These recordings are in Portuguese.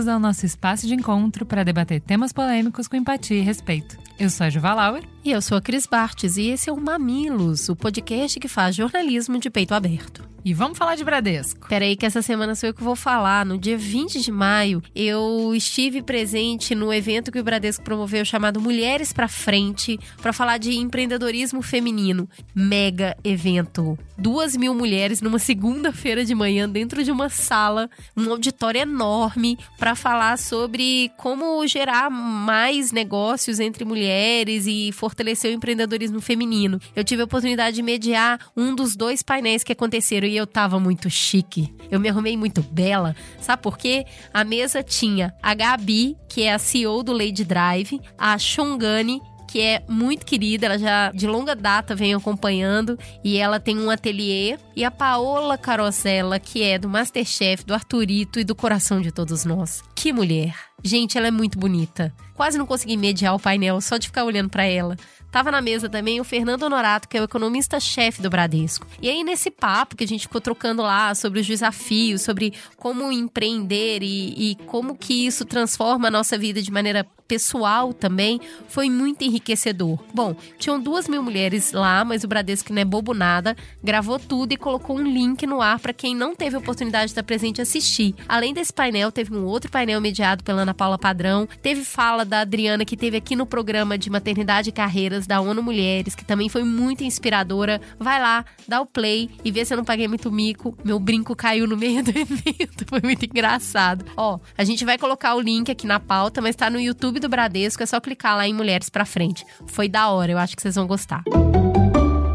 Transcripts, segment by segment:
bem-vindos ao nosso espaço de encontro para debater temas polêmicos com empatia e respeito. Eu sou a Juva Lauer. E eu sou a Cris Bartes e esse é o Mamilos, o podcast que faz jornalismo de peito aberto. E vamos falar de Bradesco. Peraí que essa semana sou eu que vou falar. No dia 20 de maio, eu estive presente no evento que o Bradesco promoveu chamado Mulheres para Frente, para falar de empreendedorismo feminino. Mega evento. Duas mil mulheres numa segunda-feira de manhã dentro de uma sala, um auditório enorme, para falar sobre como gerar mais negócios entre mulheres e fortalecer o empreendedorismo feminino. Eu tive a oportunidade de mediar um dos dois painéis que aconteceram e eu tava muito chique. Eu me arrumei muito bela. Sabe por quê? A mesa tinha a Gabi, que é a CEO do Lady Drive, a Shongani, que é muito querida, ela já de longa data vem acompanhando e ela tem um ateliê. E a Paola Carosella, que é do Masterchef, do Arturito e do coração de todos nós. Que mulher! Gente, ela é muito bonita. Quase não consegui mediar o painel só de ficar olhando para ela. Tava na mesa também o Fernando Honorato, que é o economista-chefe do Bradesco. E aí, nesse papo que a gente ficou trocando lá sobre os desafios, sobre como empreender e, e como que isso transforma a nossa vida de maneira pessoal também, foi muito enriquecedor. Bom, tinham duas mil mulheres lá, mas o Bradesco não é bobo nada, gravou tudo e colocou um link no ar para quem não teve oportunidade de estar presente assistir. Além desse painel, teve um outro painel mediado pela Ana Paula Padrão, teve fala da Adriana, que teve aqui no programa de Maternidade e Carreiras da ONU Mulheres, que também foi muito inspiradora. Vai lá, dá o play e vê se eu não paguei muito mico. Meu brinco caiu no meio do evento, foi muito engraçado. Ó, a gente vai colocar o link aqui na pauta, mas tá no YouTube do Bradesco, é só clicar lá em Mulheres pra Frente. Foi da hora, eu acho que vocês vão gostar.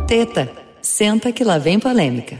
Teta, senta que lá vem polêmica.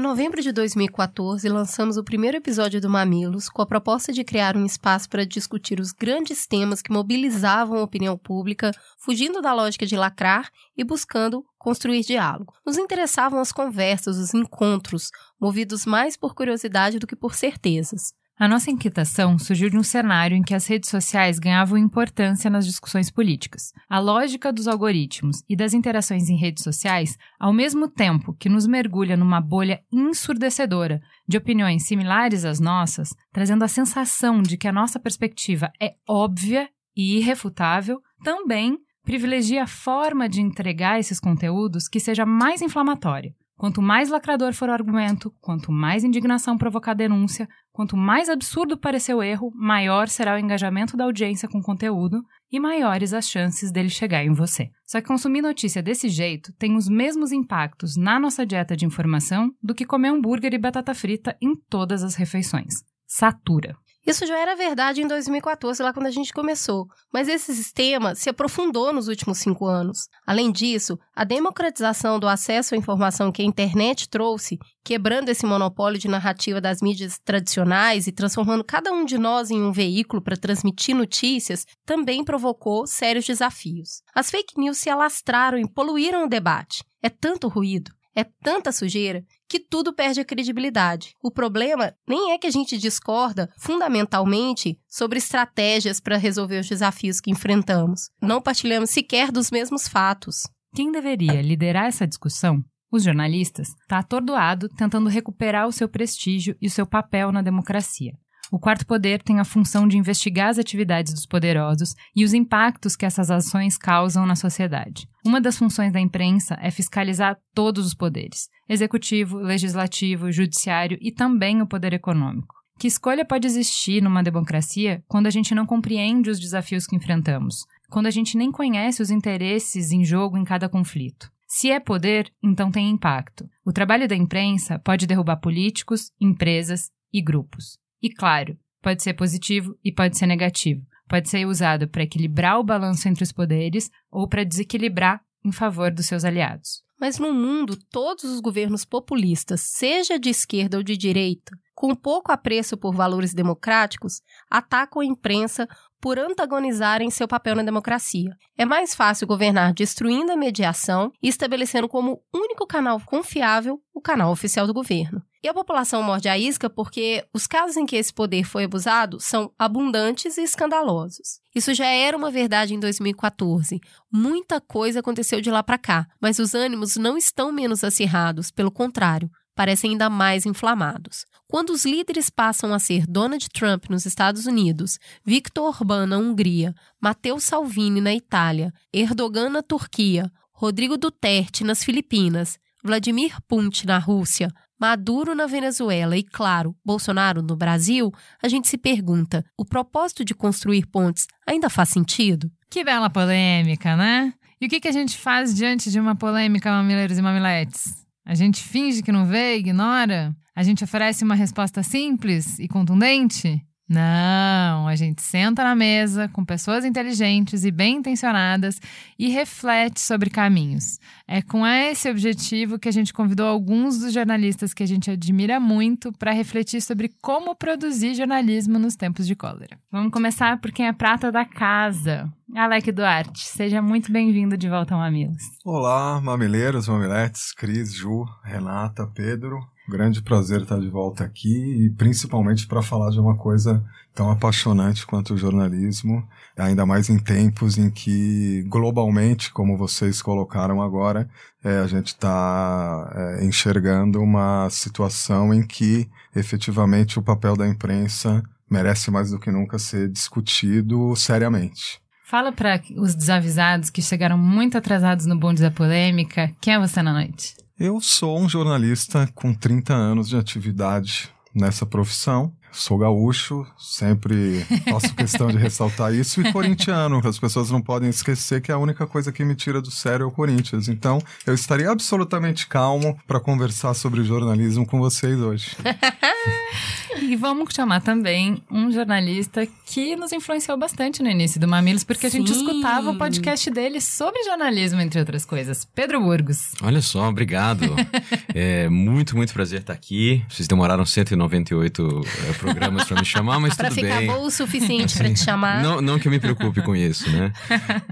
Em novembro de 2014, lançamos o primeiro episódio do Mamilos com a proposta de criar um espaço para discutir os grandes temas que mobilizavam a opinião pública, fugindo da lógica de lacrar e buscando construir diálogo. Nos interessavam as conversas, os encontros, movidos mais por curiosidade do que por certezas. A nossa inquietação surgiu de um cenário em que as redes sociais ganhavam importância nas discussões políticas. A lógica dos algoritmos e das interações em redes sociais, ao mesmo tempo que nos mergulha numa bolha ensurdecedora de opiniões similares às nossas, trazendo a sensação de que a nossa perspectiva é óbvia e irrefutável, também privilegia a forma de entregar esses conteúdos que seja mais inflamatória. Quanto mais lacrador for o argumento, quanto mais indignação provocar denúncia, quanto mais absurdo parecer o erro, maior será o engajamento da audiência com o conteúdo e maiores as chances dele chegar em você. Só que consumir notícia desse jeito tem os mesmos impactos na nossa dieta de informação do que comer hambúrguer e batata frita em todas as refeições. Satura. Isso já era verdade em 2014, lá quando a gente começou, mas esse sistema se aprofundou nos últimos cinco anos. Além disso, a democratização do acesso à informação que a internet trouxe, quebrando esse monopólio de narrativa das mídias tradicionais e transformando cada um de nós em um veículo para transmitir notícias, também provocou sérios desafios. As fake news se alastraram e poluíram o debate. É tanto ruído, é tanta sujeira que tudo perde a credibilidade. O problema nem é que a gente discorda fundamentalmente sobre estratégias para resolver os desafios que enfrentamos. Não partilhamos sequer dos mesmos fatos. Quem deveria liderar essa discussão? Os jornalistas está atordoado tentando recuperar o seu prestígio e o seu papel na democracia. O quarto poder tem a função de investigar as atividades dos poderosos e os impactos que essas ações causam na sociedade. Uma das funções da imprensa é fiscalizar todos os poderes: executivo, legislativo, judiciário e também o poder econômico. Que escolha pode existir numa democracia quando a gente não compreende os desafios que enfrentamos, quando a gente nem conhece os interesses em jogo em cada conflito? Se é poder, então tem impacto. O trabalho da imprensa pode derrubar políticos, empresas e grupos. E claro, pode ser positivo e pode ser negativo. Pode ser usado para equilibrar o balanço entre os poderes ou para desequilibrar em favor dos seus aliados. Mas no mundo, todos os governos populistas, seja de esquerda ou de direita, com pouco apreço por valores democráticos, atacam a imprensa por antagonizarem seu papel na democracia. É mais fácil governar destruindo a mediação e estabelecendo como único canal confiável o canal oficial do governo. E a população morde a isca porque os casos em que esse poder foi abusado são abundantes e escandalosos. Isso já era uma verdade em 2014. Muita coisa aconteceu de lá para cá, mas os ânimos não estão menos acirrados, pelo contrário, parecem ainda mais inflamados. Quando os líderes passam a ser Donald Trump nos Estados Unidos, Viktor Orbán na Hungria, Matteo Salvini na Itália, Erdogan na Turquia, Rodrigo Duterte nas Filipinas, Vladimir Putin na Rússia, Maduro na Venezuela e, claro, Bolsonaro no Brasil, a gente se pergunta: o propósito de construir pontes ainda faz sentido? Que bela polêmica, né? E o que, a gente faz diante de uma polêmica, mamileiros e mamiletes? A gente finge que não vê, ignora? A gente oferece uma resposta simples e contundente? Não, a gente senta na mesa com pessoas inteligentes e bem intencionadas e reflete sobre caminhos. É com esse objetivo que a gente convidou alguns dos jornalistas que a gente admira muito para refletir sobre como produzir jornalismo nos tempos de cólera. Vamos começar por quem é prata da casa. Alec Duarte, seja muito bem-vindo de volta ao Mamilos. Olá, mamileiros, mamiletes, Cris, Ju, Renata, Pedro. Grande prazer estar de volta aqui e principalmente para falar de uma coisa tão apaixonante quanto o jornalismo, ainda mais em tempos em que globalmente, como vocês colocaram agora, é, a gente está é, enxergando uma situação em que efetivamente o papel da imprensa merece mais do que nunca ser discutido seriamente. Fala para os desavisados que chegaram muito atrasados no bonde da polêmica, quem é você na noite? Eu sou um jornalista com 30 anos de atividade nessa profissão. Sou gaúcho, sempre faço questão de ressaltar isso, e corintiano. As pessoas não podem esquecer que a única coisa que me tira do sério é o Corinthians. Então, eu estaria absolutamente calmo para conversar sobre jornalismo com vocês hoje. e vamos chamar também um jornalista que nos influenciou bastante no início do Mamilos, porque a gente escutava o podcast dele sobre jornalismo, entre outras coisas. Pedro Burgos. Olha só, obrigado. é muito, muito prazer estar aqui. Vocês demoraram 198 é, programas para me chamar, mas pra tudo bem. Pra ficar bom o suficiente para te chamar. Não, não que eu me preocupe com isso, né?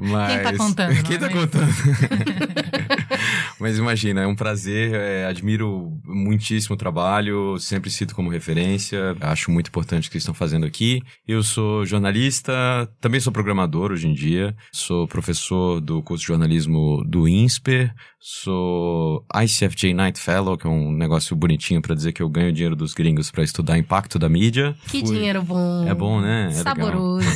Mas... Quem tá contando? Quem tá é contando? mas imagina, é um prazer, é, admiro muitíssimo o trabalho, sempre cito como referência, acho muito importante o que estão fazendo aqui. Eu sou jornalista, também sou programador hoje em dia, sou professor do curso de jornalismo do INSPER, sou ICFJ Night Fellow, que é um negócio bonitinho para dizer que eu ganho dinheiro dos gringos para estudar impacto da mídia. Que Fui... dinheiro bom. É bom, né? É Saboroso.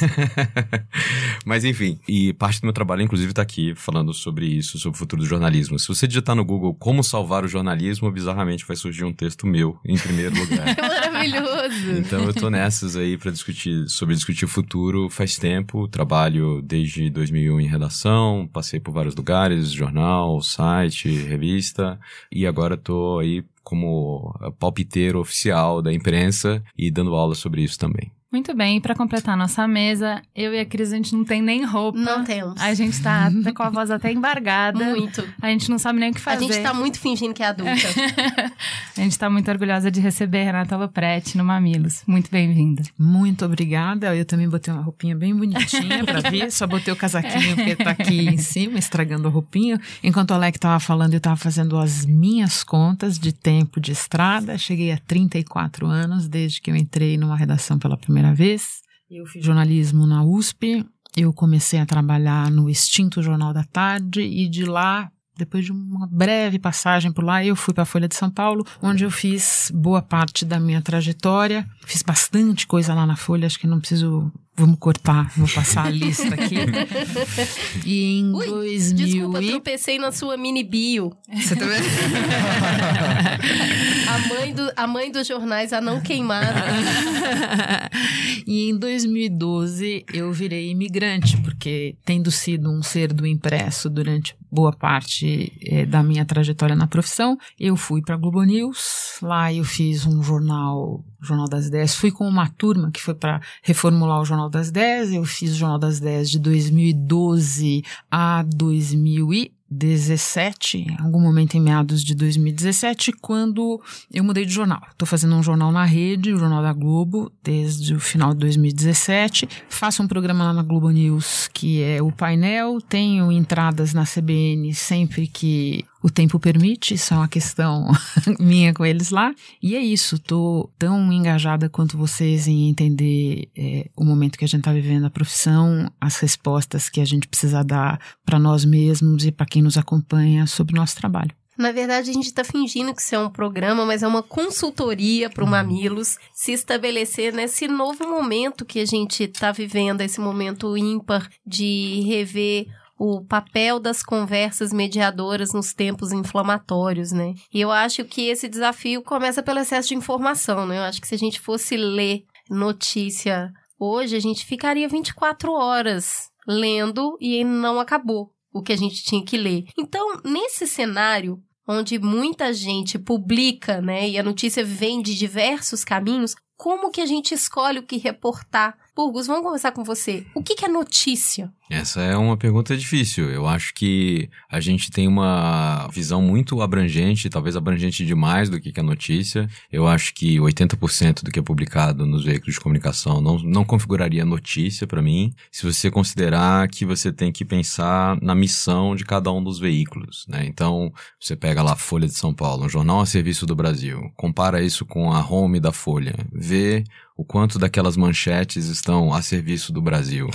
Mas enfim, e parte do meu trabalho, inclusive, tá aqui falando sobre isso, sobre o futuro do jornalismo. Se você digitar no Google como salvar o jornalismo, bizarramente vai surgir um texto meu em primeiro lugar. Maravilhoso! Então eu tô nessas aí para discutir sobre discutir o futuro faz tempo. Trabalho desde 2001 em redação, passei por vários lugares, jornal, site, revista, e agora tô aí como palpiteiro oficial da imprensa e dando aula sobre isso também. Muito bem, e para completar nossa mesa, eu e a Cris, a gente não tem nem roupa. Não temos. A gente tá com a voz até embargada. Muito. A gente não sabe nem o que fazer. A gente tá muito fingindo que é adulta. a gente tá muito orgulhosa de receber Renata Lopretti no Mamilos. Muito bem-vinda. Muito obrigada. Eu também botei uma roupinha bem bonitinha para vir. Só botei o casaquinho porque tá aqui em cima, estragando a roupinha. Enquanto o Alec tava falando, eu tava fazendo as minhas contas de tempo de estrada. Cheguei a 34 anos desde que eu entrei numa redação pela primeira primeira vez. Eu fiz jornalismo na USP. Eu comecei a trabalhar no extinto Jornal da Tarde e de lá depois de uma breve passagem por lá, eu fui para a Folha de São Paulo, onde eu fiz boa parte da minha trajetória. Fiz bastante coisa lá na Folha, acho que não preciso Vamos cortar, vou passar a lista aqui. e em Ui, 2000 Desculpa, e... tropecei na sua mini bio. Você tá vendo? a, mãe do, a mãe dos jornais, a não queimada. e em 2012 eu virei imigrante, porque tendo sido um ser do impresso durante boa parte eh, da minha trajetória na profissão, eu fui para Globo News. Lá eu fiz um jornal, Jornal das Ideias. Fui com uma turma que foi para reformular o Jornal das 10, eu fiz o Jornal das 10 de 2012 a 2000 e 2017, em algum momento em meados de 2017, quando eu mudei de jornal. Estou fazendo um jornal na rede, o Jornal da Globo, desde o final de 2017. Faço um programa lá na Globo News, que é o painel. Tenho entradas na CBN sempre que o tempo permite, isso é uma questão minha com eles lá. E é isso, tô tão engajada quanto vocês em entender é, o momento que a gente está vivendo, a profissão, as respostas que a gente precisa dar para nós mesmos e para quem nos acompanha sobre o nosso trabalho. Na verdade, a gente está fingindo que isso é um programa, mas é uma consultoria para o Mamilos se estabelecer nesse novo momento que a gente está vivendo, esse momento ímpar de rever o papel das conversas mediadoras nos tempos inflamatórios, né? E eu acho que esse desafio começa pelo excesso de informação, né? Eu acho que se a gente fosse ler notícia hoje, a gente ficaria 24 horas lendo e não acabou o que a gente tinha que ler. Então, nesse cenário, onde muita gente publica, né, e a notícia vem de diversos caminhos, como que a gente escolhe o que reportar? Burgos, vamos conversar com você. O que, que é notícia? Essa é uma pergunta difícil. Eu acho que a gente tem uma visão muito abrangente, talvez abrangente demais do que é notícia. Eu acho que 80% do que é publicado nos veículos de comunicação não, não configuraria notícia para mim, se você considerar que você tem que pensar na missão de cada um dos veículos. Né? Então, você pega lá a Folha de São Paulo, um jornal a serviço do Brasil, compara isso com a home da Folha, vê o quanto daquelas manchetes estão a serviço do Brasil,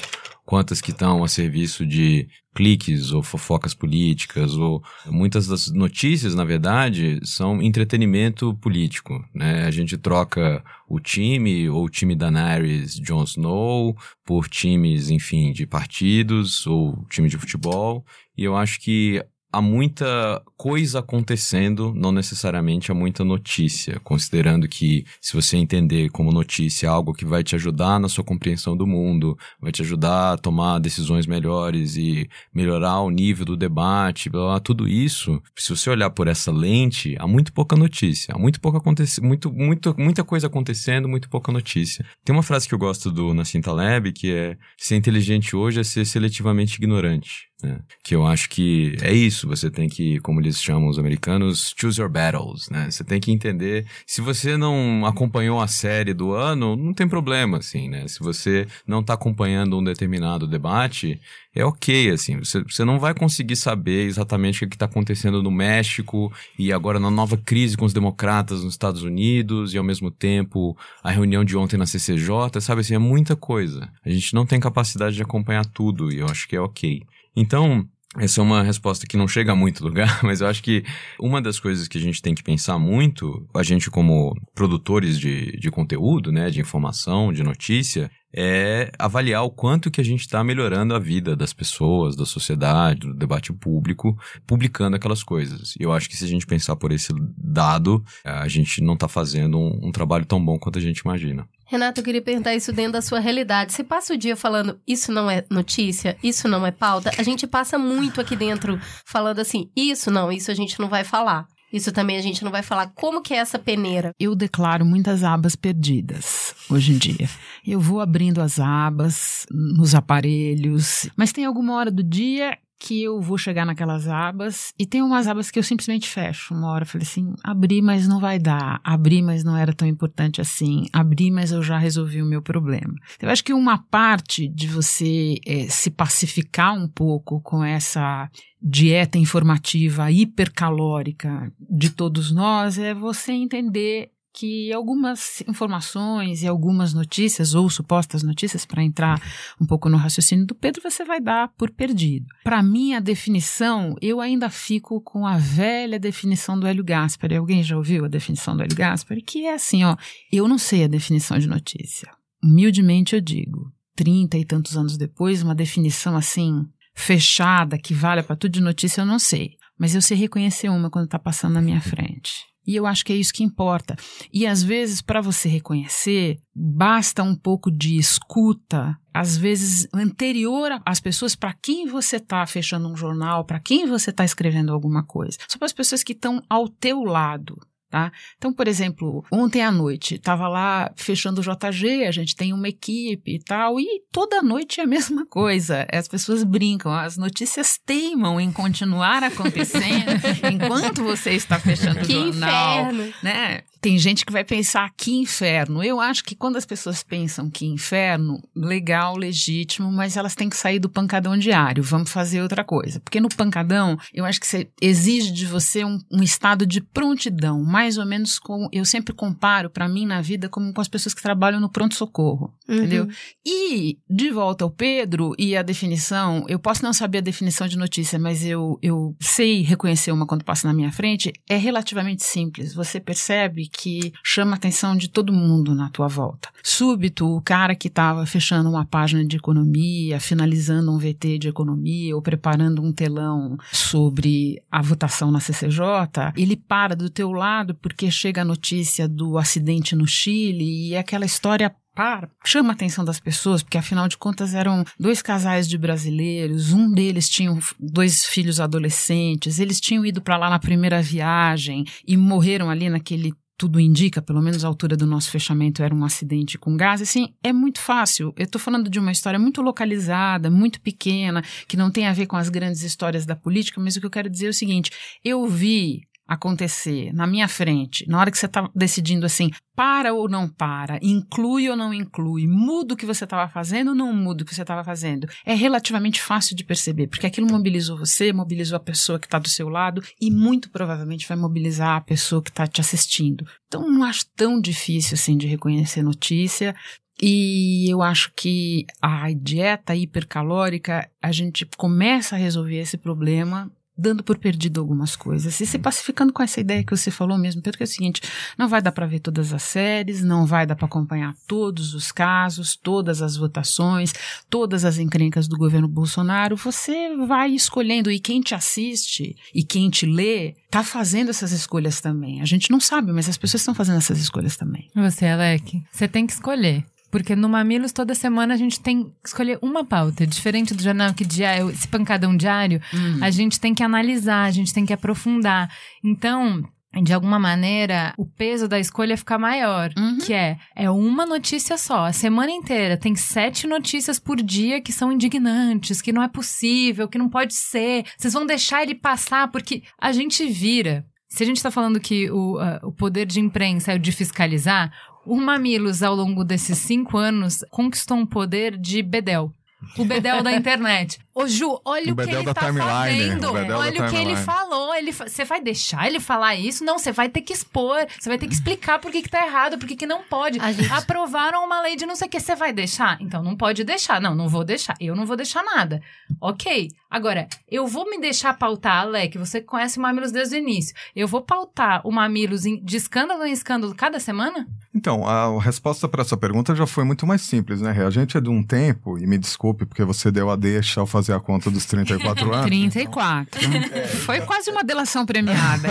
quantas que estão a serviço de cliques ou fofocas políticas ou muitas das notícias, na verdade, são entretenimento político, né? A gente troca o time ou o time da Daenerys Jon Snow por times, enfim, de partidos ou time de futebol, e eu acho que há muita coisa acontecendo, não necessariamente há muita notícia, considerando que se você entender como notícia algo que vai te ajudar na sua compreensão do mundo, vai te ajudar a tomar decisões melhores e melhorar o nível do debate, blá, blá, tudo isso, se você olhar por essa lente, há muito pouca notícia, há muito pouca acontece, muito, muito, muita coisa acontecendo, muito pouca notícia. Tem uma frase que eu gosto do Nassim Taleb que é ser inteligente hoje é ser seletivamente ignorante. Né? Que eu acho que é isso, você tem que, como eles chamam os americanos, choose your battles, né? Você tem que entender, se você não acompanhou a série do ano, não tem problema, assim, né? Se você não está acompanhando um determinado debate, é ok, assim, você, você não vai conseguir saber exatamente o que está acontecendo no México e agora na nova crise com os democratas nos Estados Unidos e ao mesmo tempo a reunião de ontem na CCJ, sabe assim, é muita coisa. A gente não tem capacidade de acompanhar tudo e eu acho que é ok. Então, essa é uma resposta que não chega a muito lugar, mas eu acho que uma das coisas que a gente tem que pensar muito, a gente como produtores de, de conteúdo, né, de informação, de notícia, é avaliar o quanto que a gente está melhorando a vida das pessoas, da sociedade, do debate público, publicando aquelas coisas. Eu acho que se a gente pensar por esse dado, a gente não está fazendo um, um trabalho tão bom quanto a gente imagina. Renato, eu queria perguntar isso dentro da sua realidade. Você passa o dia falando, isso não é notícia, isso não é pauta? A gente passa muito aqui dentro falando assim, isso não, isso a gente não vai falar. Isso também a gente não vai falar. Como que é essa peneira? Eu declaro muitas abas perdidas hoje em dia. Eu vou abrindo as abas nos aparelhos, mas tem alguma hora do dia que eu vou chegar naquelas abas e tem umas abas que eu simplesmente fecho. Uma hora eu falei assim: abri, mas não vai dar. Abri, mas não era tão importante assim. Abri, mas eu já resolvi o meu problema. Eu acho que uma parte de você é, se pacificar um pouco com essa dieta informativa hipercalórica de todos nós é você entender que algumas informações e algumas notícias, ou supostas notícias, para entrar um pouco no raciocínio do Pedro, você vai dar por perdido. Para mim, a definição, eu ainda fico com a velha definição do Hélio Gaspari. Alguém já ouviu a definição do Hélio Gaspari? Que é assim, ó, eu não sei a definição de notícia. Humildemente eu digo, trinta e tantos anos depois, uma definição assim, fechada, que valha para tudo de notícia, eu não sei. Mas eu sei reconhecer uma quando está passando na minha frente. E eu acho que é isso que importa. E às vezes, para você reconhecer, basta um pouco de escuta, às vezes anterior às pessoas para quem você está fechando um jornal, para quem você está escrevendo alguma coisa. Só para as pessoas que estão ao teu lado. Tá? Então, por exemplo, ontem à noite estava lá fechando o JG, a gente tem uma equipe e tal, e toda noite é a mesma coisa. As pessoas brincam, as notícias teimam em continuar acontecendo enquanto você está fechando Que o jornal, inferno. né? Tem gente que vai pensar que inferno. Eu acho que quando as pessoas pensam que inferno, legal, legítimo, mas elas têm que sair do pancadão diário. Vamos fazer outra coisa. Porque no pancadão, eu acho que você exige de você um, um estado de prontidão, mais ou menos como eu sempre comparo para mim na vida como com as pessoas que trabalham no pronto socorro, Uhum. entendeu? E de volta ao Pedro e a definição, eu posso não saber a definição de notícia, mas eu, eu sei reconhecer uma quando passa na minha frente, é relativamente simples. Você percebe que chama a atenção de todo mundo na tua volta. Súbito, o cara que estava fechando uma página de economia, finalizando um VT de economia ou preparando um telão sobre a votação na CCJ, ele para do teu lado porque chega a notícia do acidente no Chile e aquela história chama a atenção das pessoas, porque afinal de contas eram dois casais de brasileiros, um deles tinha dois filhos adolescentes, eles tinham ido para lá na primeira viagem e morreram ali naquele tudo indica, pelo menos a altura do nosso fechamento era um acidente com gás, assim, é muito fácil. Eu estou falando de uma história muito localizada, muito pequena, que não tem a ver com as grandes histórias da política, mas o que eu quero dizer é o seguinte: eu vi acontecer na minha frente, na hora que você está decidindo assim, para ou não para, inclui ou não inclui, muda o que você estava fazendo ou não muda o que você estava fazendo, é relativamente fácil de perceber, porque aquilo mobilizou você, mobilizou a pessoa que está do seu lado e muito provavelmente vai mobilizar a pessoa que está te assistindo. Então não acho tão difícil assim de reconhecer notícia. E eu acho que a dieta hipercalórica, a gente começa a resolver esse problema dando por perdido algumas coisas e se pacificando com essa ideia que você falou mesmo, porque é o seguinte, não vai dar para ver todas as séries, não vai dar para acompanhar todos os casos, todas as votações, todas as encrencas do governo Bolsonaro, você vai escolhendo e quem te assiste e quem te lê tá fazendo essas escolhas também. A gente não sabe, mas as pessoas estão fazendo essas escolhas também. Você, Alec, você tem que escolher. Porque no Mamilos, toda semana, a gente tem que escolher uma pauta. Diferente do jornal que dia, esse pancadão diário, a gente tem que analisar, a gente tem que aprofundar. Então, de alguma maneira, o peso da escolha fica maior. Uhum. Que é, é uma notícia só. A semana inteira tem sete notícias por dia que são indignantes, que não é possível, que não pode ser. Vocês vão deixar ele passar, porque a gente vira. Se a gente está falando que o, ah, o poder de imprensa é o de fiscalizar, o Mamilos, ao longo desses cinco anos, conquistou um poder de bedel. O bedel da internet. Ô, Ju, olha O o, que ele da tá timeline, fazendo. o Olha o que ele falou. Ele fa- Você vai deixar ele falar isso? Não, você vai ter que expor. Você vai ter que explicar por que, que tá errado, por que, que não pode. A gente- Aprovaram uma lei de não sei o que. Você vai deixar? Então não pode deixar. Não, não vou deixar. Eu não vou deixar nada. Ok. Agora, eu vou me deixar pautar, Alec, você que conhece o Mamilos desde o início. Eu vou pautar o Mamilos de escândalo em escândalo cada semana? Então, a resposta para essa pergunta já foi muito mais simples, né? Rê? A gente é de um tempo, e me desculpe porque você deu a deixa ao fazer a conta dos 34 anos, 34. Foi quase uma delação premiada.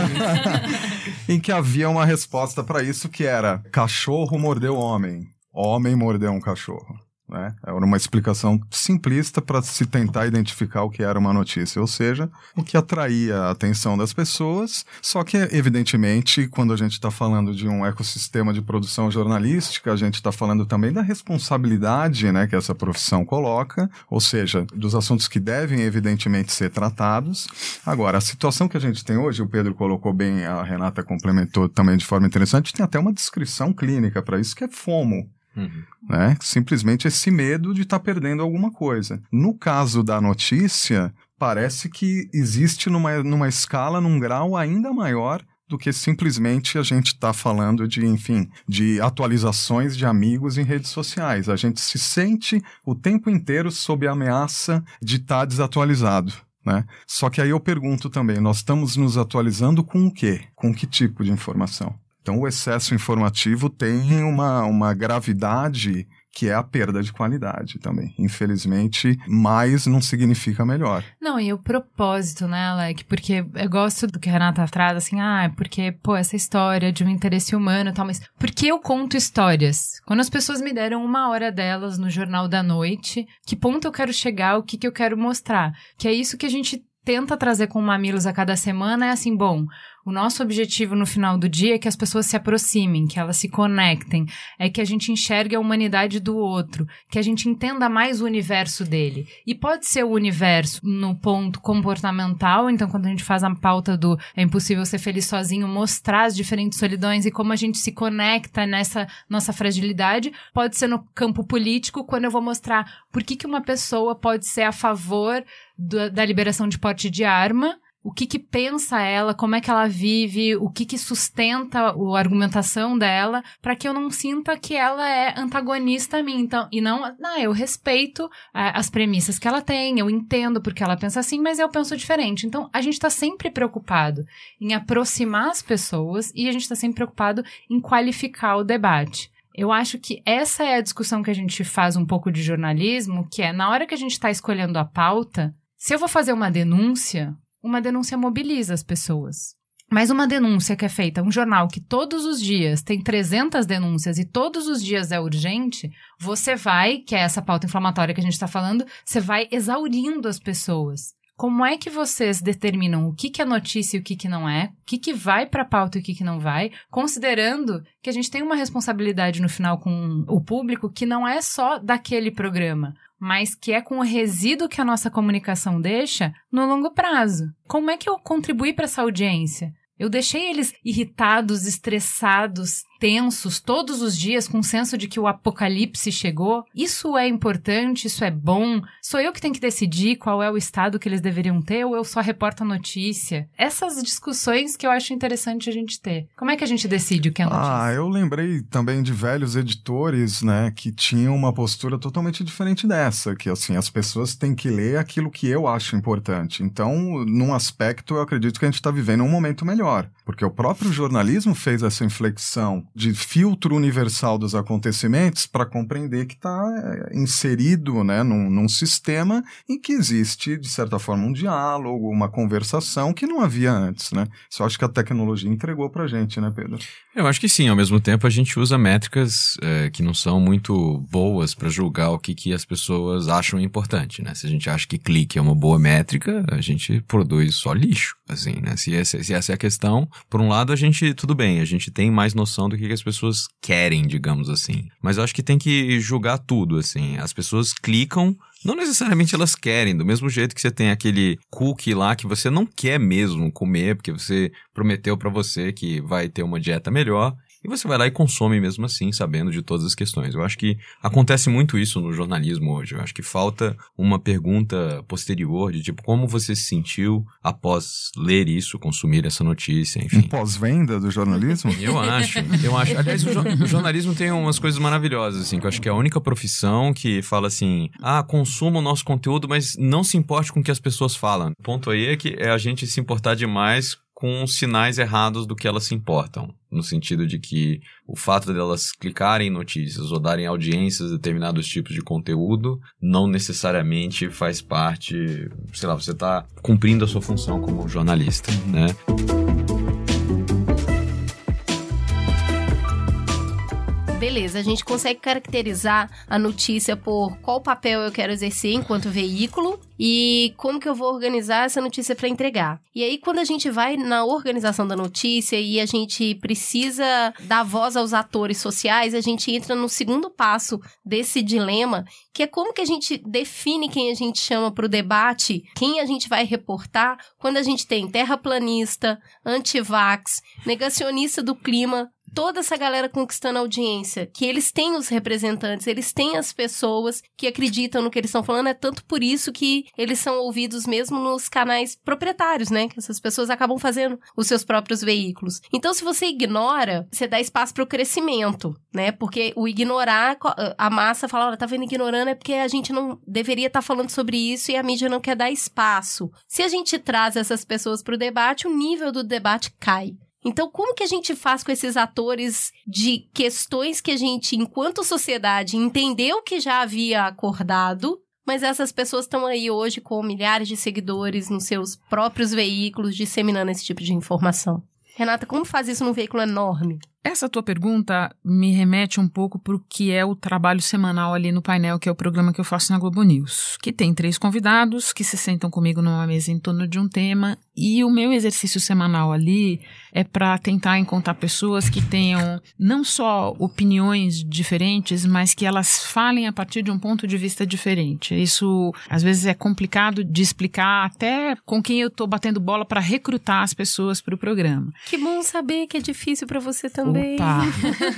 em que havia uma resposta para isso que era cachorro mordeu homem, homem mordeu um cachorro. Né? Era uma explicação simplista para se tentar identificar o que era uma notícia, ou seja, o que atraía a atenção das pessoas. Só que, evidentemente, quando a gente está falando de um ecossistema de produção jornalística, a gente está falando também da responsabilidade né, que essa profissão coloca, ou seja, dos assuntos que devem, evidentemente, ser tratados. Agora, a situação que a gente tem hoje, o Pedro colocou bem, a Renata complementou também de forma interessante, tem até uma descrição clínica para isso, que é FOMO Uhum. né? Simplesmente esse medo de estar perdendo alguma coisa. No caso da notícia, parece que existe numa, numa escala, num grau ainda maior do que simplesmente a gente está falando de, enfim, de atualizações de amigos em redes sociais. A gente se sente o tempo inteiro sob a ameaça de estar desatualizado. Né? Só que aí eu pergunto também, nós estamos nos atualizando com o quê? Com que tipo de informação? Então, o excesso informativo tem uma, uma gravidade que é a perda de qualidade também. Infelizmente, mais não significa melhor. Não, e o propósito, né, Alec? Porque eu gosto do que a Renata traz, assim, ah, é porque, pô, essa história de um interesse humano e tal, mas por que eu conto histórias? Quando as pessoas me deram uma hora delas no Jornal da Noite, que ponto eu quero chegar, o que, que eu quero mostrar? Que é isso que a gente tenta trazer com Mamilos a cada semana é assim, bom, o nosso objetivo no final do dia é que as pessoas se aproximem, que elas se conectem, é que a gente enxergue a humanidade do outro, que a gente entenda mais o universo dele. E pode ser o universo no ponto comportamental, então quando a gente faz a pauta do é impossível ser feliz sozinho, mostrar as diferentes solidões e como a gente se conecta nessa nossa fragilidade, pode ser no campo político, quando eu vou mostrar por que, que uma pessoa pode ser a favor do, da liberação de porte de arma o que que pensa ela, como é que ela vive, o que que sustenta a argumentação dela, para que eu não sinta que ela é antagonista a mim. Então, e não, não eu respeito é, as premissas que ela tem, eu entendo porque ela pensa assim, mas eu penso diferente. Então, a gente está sempre preocupado em aproximar as pessoas e a gente está sempre preocupado em qualificar o debate. Eu acho que essa é a discussão que a gente faz um pouco de jornalismo, que é na hora que a gente está escolhendo a pauta, se eu vou fazer uma denúncia, uma denúncia mobiliza as pessoas. Mas uma denúncia que é feita, um jornal que todos os dias tem 300 denúncias e todos os dias é urgente, você vai, que é essa pauta inflamatória que a gente está falando, você vai exaurindo as pessoas. Como é que vocês determinam o que, que é notícia e o que, que não é? O que, que vai para a pauta e o que, que não vai? Considerando que a gente tem uma responsabilidade no final com o público que não é só daquele programa mas que é com o resíduo que a nossa comunicação deixa no longo prazo. Como é que eu contribuí para essa audiência? Eu deixei eles irritados, estressados, tensos todos os dias com o senso de que o apocalipse chegou. Isso é importante, isso é bom. Sou eu que tenho que decidir qual é o estado que eles deveriam ter ou eu só reporto a notícia? Essas discussões que eu acho interessante a gente ter. Como é que a gente decide o que é notícia? Ah, eu lembrei também de velhos editores, né, que tinham uma postura totalmente diferente dessa, que assim, as pessoas têm que ler aquilo que eu acho importante. Então, num aspecto, eu acredito que a gente está vivendo um momento melhor, porque o próprio jornalismo fez essa inflexão de filtro universal dos acontecimentos para compreender que está é, inserido né, num, num, sistema em que existe, de certa forma, um diálogo, uma conversação que não havia antes. Né? Isso eu acho que a tecnologia entregou para a gente, né, Pedro? Eu acho que sim. Ao mesmo tempo, a gente usa métricas é, que não são muito boas para julgar o que, que as pessoas acham importante. Né? Se a gente acha que clique é uma boa métrica, a gente produz só lixo. Assim, né? se, essa, se essa é a questão, por um lado, a gente, tudo bem, a gente tem mais noção do que, que as pessoas querem, digamos assim. Mas eu acho que tem que julgar tudo, assim. As pessoas clicam não necessariamente elas querem, do mesmo jeito que você tem aquele cookie lá que você não quer mesmo comer, porque você prometeu para você que vai ter uma dieta melhor. E você vai lá e consome mesmo assim, sabendo de todas as questões. Eu acho que acontece muito isso no jornalismo hoje. Eu acho que falta uma pergunta posterior de tipo, como você se sentiu após ler isso, consumir essa notícia, enfim. Um pós-venda do jornalismo? Eu acho, eu acho. Aliás, o, jo o, jornalismo tem umas coisas maravilhosas, assim, que eu acho que é a única profissão que fala assim, ah, consuma o nosso conteúdo, mas não se importe com o que as pessoas falam. O ponto aí é que é a gente se importar demais com sinais errados do que elas se importam. No sentido de que o fato delas clicarem em notícias ou darem audiências a determinados tipos de conteúdo não necessariamente faz parte, sei lá, você está cumprindo a sua função como jornalista, né? Beleza, a gente consegue caracterizar a notícia por qual papel eu quero exercer enquanto veículo e como que eu vou organizar essa notícia para entregar. E aí, quando a gente vai na organização da notícia e a gente precisa dar voz aos atores sociais, a gente entra no segundo passo desse dilema, que é como que a gente define quem a gente chama para o debate, quem a gente vai reportar, quando a gente tem terraplanista, antivax, negacionista do clima, toda essa galera conquistando audiência, que eles têm os representantes, eles têm as pessoas que acreditam no que eles estão falando, é tanto por isso que eles são ouvidos mesmo nos canais proprietários, né? Que essas pessoas acabam fazendo os seus próprios veículos. Então, se você ignora, você dá espaço para o crescimento, né? Porque o ignorar, a massa fala, olha, tá vendo ignorando é porque a gente não deveria estar tá falando sobre isso e a mídia não quer dar espaço. Se a gente traz essas pessoas para o debate, o nível do debate cai. Então, como que a gente faz com esses atores de questões que a gente, enquanto sociedade, entendeu que já havia acordado, mas essas pessoas estão aí hoje com milhares de seguidores nos seus próprios veículos disseminando esse tipo de informação? Renata, como faz isso num veículo enorme? Essa tua pergunta me remete um pouco para o que é o trabalho semanal ali no painel, que é o programa que eu faço na Globo News, que tem três convidados que se sentam comigo numa mesa em torno de um tema e o meu exercício semanal ali é para tentar encontrar pessoas que tenham não só opiniões diferentes, mas que elas falem a partir de um ponto de vista diferente. Isso às vezes é complicado de explicar até com quem eu estou batendo bola para recrutar as pessoas para o programa. Que bom saber que é difícil para você também. Opa.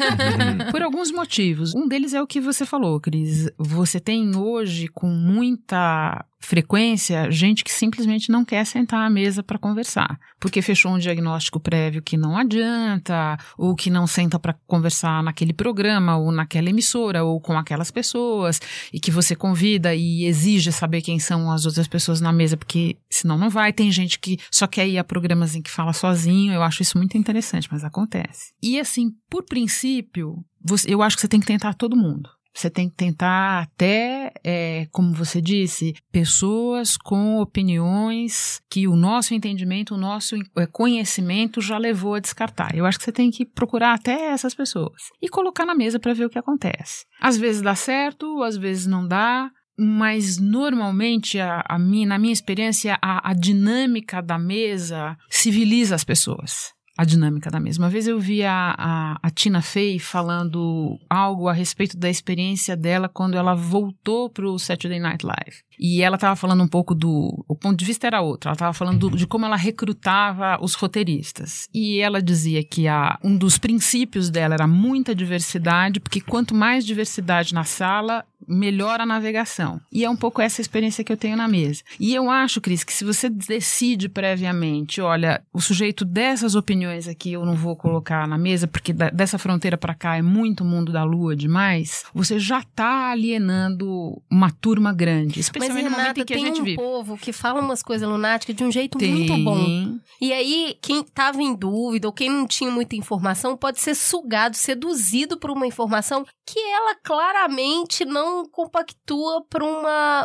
Por alguns motivos. Um deles é o que você falou, Cris. Você tem hoje com muita frequência gente que simplesmente não quer sentar à mesa para conversar, porque fechou um diagnóstico prévio que não adianta, ou que não senta para conversar naquele programa, ou naquela emissora, ou com aquelas pessoas, e que você convida e exige saber quem são as outras pessoas na mesa, porque senão não vai. Tem gente que só quer ir a programas em que fala sozinho, eu acho isso muito interessante, mas acontece. E assim, por princípio, eu acho que você tem que tentar todo mundo. Você tem que tentar até, é, como você disse, pessoas com opiniões que o nosso entendimento, o nosso é, conhecimento já levou a descartar. Eu acho que você tem que procurar até essas pessoas e colocar na mesa para ver o que acontece. Às vezes dá certo, às vezes não dá, mas normalmente, a, a minha, na minha experiência, a, a dinâmica da mesa civiliza as pessoas a dinâmica da mesma. Uma vez eu vi a, a, a, Tina Fey falando algo a respeito da experiência dela quando ela voltou para o Saturday Night Live. E ela estava falando um pouco do. O ponto de vista era outro. Ela estava falando do, de como ela recrutava os roteiristas. E ela dizia que a, um dos princípios dela era muita diversidade, porque quanto mais diversidade na sala, melhor a navegação. E é um pouco essa experiência que eu tenho na mesa. E eu acho, Cris, que se você decide previamente, olha, o sujeito dessas opiniões aqui eu não vou colocar na mesa, porque da, dessa fronteira para cá é muito mundo da lua demais, você já está alienando uma turma grande. Especialmente Mas, Renata, no momento em que tem a gente um vive. povo que fala umas coisas lunáticas de um jeito Tem. muito bom. E aí, quem estava em dúvida ou quem não tinha muita informação pode ser sugado, seduzido por uma informação que ela claramente não compactua para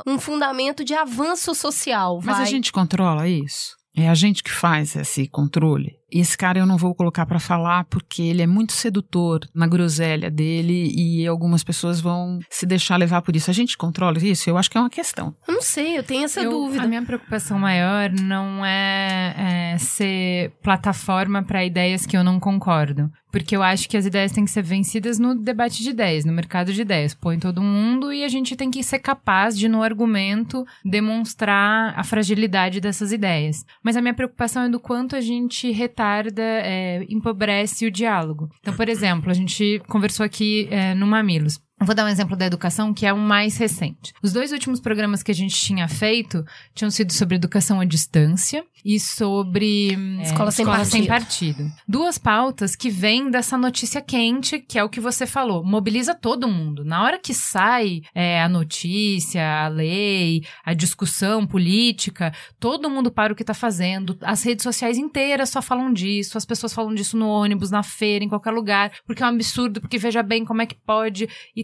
um fundamento de avanço social. Mas a vai. gente controla isso? É a gente que faz esse controle. Esse cara eu não vou colocar para falar porque ele é muito sedutor na groselha dele e algumas pessoas vão se deixar levar por isso. A gente controla isso? Eu acho que é uma questão. Eu não sei, eu tenho essa Eu- dúvida. A minha preocupação maior não é, é ser plataforma para ideias que eu não concordo. Porque eu acho que as ideias têm que ser vencidas no debate de ideias, no mercado de ideias. Põe todo mundo e a gente tem que ser capaz de, no argumento, demonstrar a fragilidade dessas ideias. Mas a minha preocupação é do quanto a gente retarda, é, empobrece o diálogo. Então, por exemplo, a gente conversou aqui é, no Mamilos. Vou dar um exemplo da educação, que é o mais recente. Os dois últimos programas que a gente tinha feito tinham sido sobre educação à distância e sobre hum, Escola sem partido. partido. Duas pautas que vêm dessa notícia quente, que é o que você falou. Mobiliza todo mundo. Na hora que sai é, a notícia, a lei, a discussão política, todo mundo para o que tá fazendo. As redes sociais inteiras só falam disso. As pessoas falam disso no ônibus, na feira, em qualquer lugar, porque é um absurdo, porque veja bem como é que pode e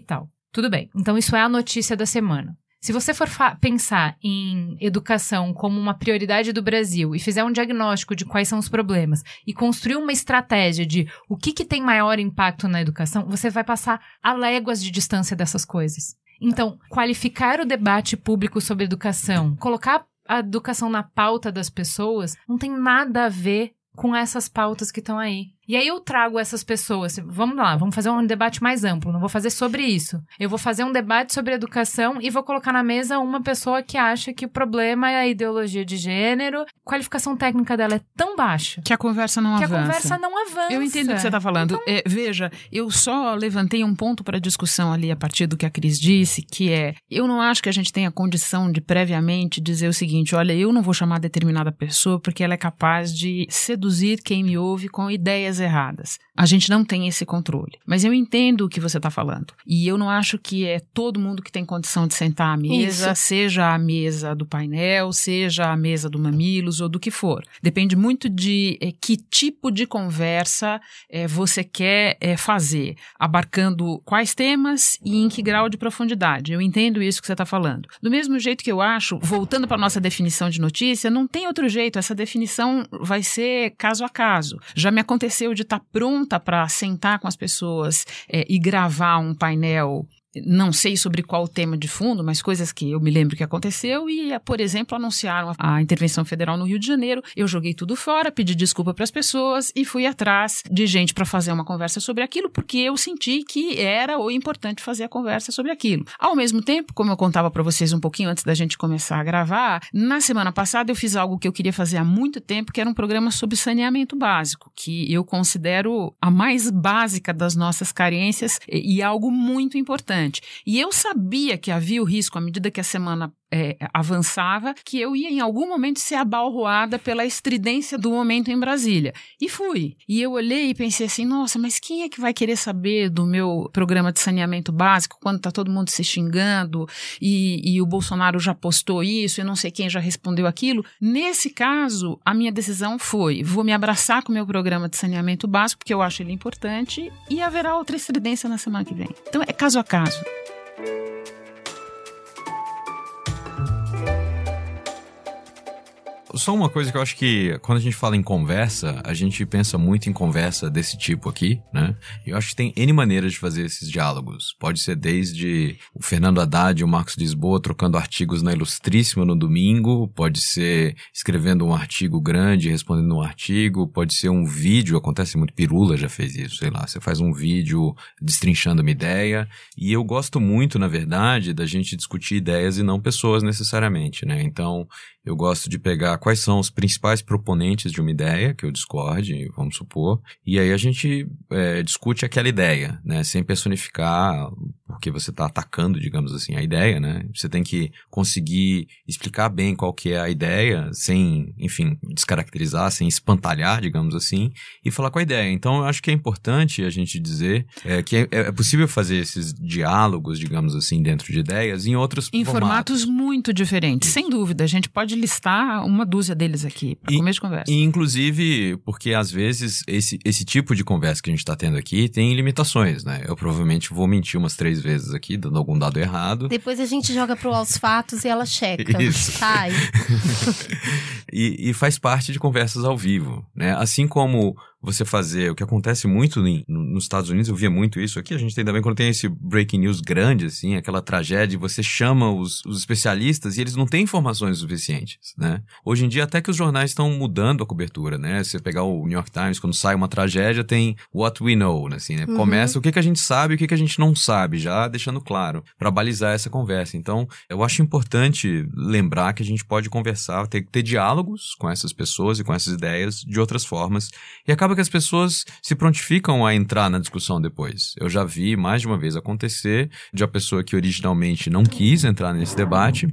Tudo bem. Então, isso é a notícia da semana. Se você for pensar em educação como uma prioridade do Brasil e fizer um diagnóstico de quais são os problemas e construir uma estratégia de o que, que tem maior impacto na educação, você vai passar a léguas de distância dessas coisas. Então, qualificar o debate público sobre educação, colocar a educação na pauta das pessoas, não tem nada a ver com essas pautas que estão aí. E aí eu trago essas pessoas. Vamos lá, vamos fazer um debate mais amplo. Não vou fazer sobre isso. Eu vou fazer um debate sobre educação e vou colocar na mesa uma pessoa que acha que o problema é a ideologia de gênero. A qualificação técnica dela é tão baixa Que a conversa não que avança. a conversa não avança. Eu entendo o que você está falando. É, veja, eu só levantei um ponto para discussão ali a partir do que a Cris disse, que é: eu não acho que a gente tenha condição de previamente dizer o seguinte: olha, eu não vou chamar determinada pessoa porque ela é capaz de seduzir quem me ouve com ideias erradas. A gente não tem esse controle. Mas eu entendo o que você está falando. E eu não acho que é todo mundo que tem condição de sentar à mesa, Isso. seja a mesa do painel, seja a mesa do Mamilos ou do que for. Depende muito de eh, que tipo de conversa eh, você quer eh, fazer, abarcando quais temas e em que grau de profundidade. Eu entendo isso que você está falando. Do mesmo jeito que eu acho, voltando para nossa definição de notícia, não tem outro jeito. Essa definição vai ser caso a caso. Já me aconteceu aconteceu de estar pronta para sentar com as pessoas é, e gravar um painel não sei sobre qual tema de fundo, mas coisas que eu me lembro que aconteceu e, por exemplo, anunciaram a intervenção federal no Rio de Janeiro. Eu joguei tudo fora, pedi desculpa para as pessoas e fui atrás de gente para fazer uma conversa sobre aquilo, porque eu senti que era o importante fazer a conversa sobre aquilo. Ao mesmo tempo, como eu contava para vocês um pouquinho antes da gente começar a gravar, na semana passada eu fiz algo que eu queria fazer há muito tempo, que era um programa sobre saneamento básico, que eu considero a mais básica das nossas carências e algo muito importante importante. E eu sabia que havia o risco, à medida que a semana é, avançava, que eu ia em algum momento ser abalroada pela estridência do momento em Brasília. E fui. E eu olhei e pensei assim: nossa, mas quem é que vai querer saber do meu programa de saneamento básico quando está todo mundo se xingando e, e o Bolsonaro já postou isso e não sei quem já respondeu aquilo? Nesse caso, a minha decisão foi: vou me abraçar com o meu programa de saneamento básico, porque eu acho ele importante, e haverá outra estridência na semana que vem. Então é caso a caso. Só uma coisa que eu acho que quando a gente fala em conversa, a gente pensa muito em conversa desse tipo aqui, né? Eu acho que tem N maneiras de fazer esses diálogos. Pode ser desde o Fernando Haddad e o Marcos Lisboa trocando artigos na Ilustríssima no domingo, pode ser escrevendo um artigo grande, respondendo um artigo, pode ser um vídeo, acontece muito, Pirula já fez isso, sei lá, você faz um vídeo destrinchando uma ideia, e eu gosto muito, na verdade, da gente discutir ideias e não pessoas necessariamente, né? Então, eu gosto de pegar quais são os principais proponentes de uma ideia, que eu discorde, vamos supor, e aí a gente é, discute aquela ideia, né? Sem personificar, porque você está atacando, digamos assim, a ideia, né? Você tem que conseguir explicar bem qual que é a ideia, sem, enfim, descaracterizar, sem espantalhar, digamos assim, e falar com a ideia. Então, eu acho que é importante a gente dizer é, que é, é possível fazer esses diálogos, digamos assim, dentro de ideias, em outros Em formatos, formatos muito diferentes, Isso. sem dúvida. A gente pode listar uma dúzia deles aqui, para começo de conversa. E, inclusive, porque às vezes esse, esse tipo de conversa que a gente está tendo aqui tem limitações, né? Eu provavelmente vou mentir umas três vezes aqui, dando algum dado errado. Depois a gente joga pro aos fatos e ela checa. Isso. Sai. e, e faz parte de conversas ao vivo, né? Assim como você fazer o que acontece muito em, nos Estados Unidos, eu via muito isso aqui, a gente tem também quando tem esse breaking news grande, assim, aquela tragédia, você chama os, os especialistas e eles não têm informações suficientes, né? Hoje em dia até que os jornais estão mudando a cobertura, né? Você pegar o New York Times, quando sai uma tragédia, tem what we know, né? assim, né? Uhum. Começa o que, que a gente sabe e o que, que a gente não sabe, já deixando claro, para balizar essa conversa. Então, eu acho importante lembrar que a gente pode conversar, ter, ter diálogos com essas pessoas e com essas ideias de outras formas e acaba acaba que as pessoas se prontificam a entrar na discussão depois. Eu já vi mais de uma vez acontecer de a pessoa que originalmente não quis entrar nesse debate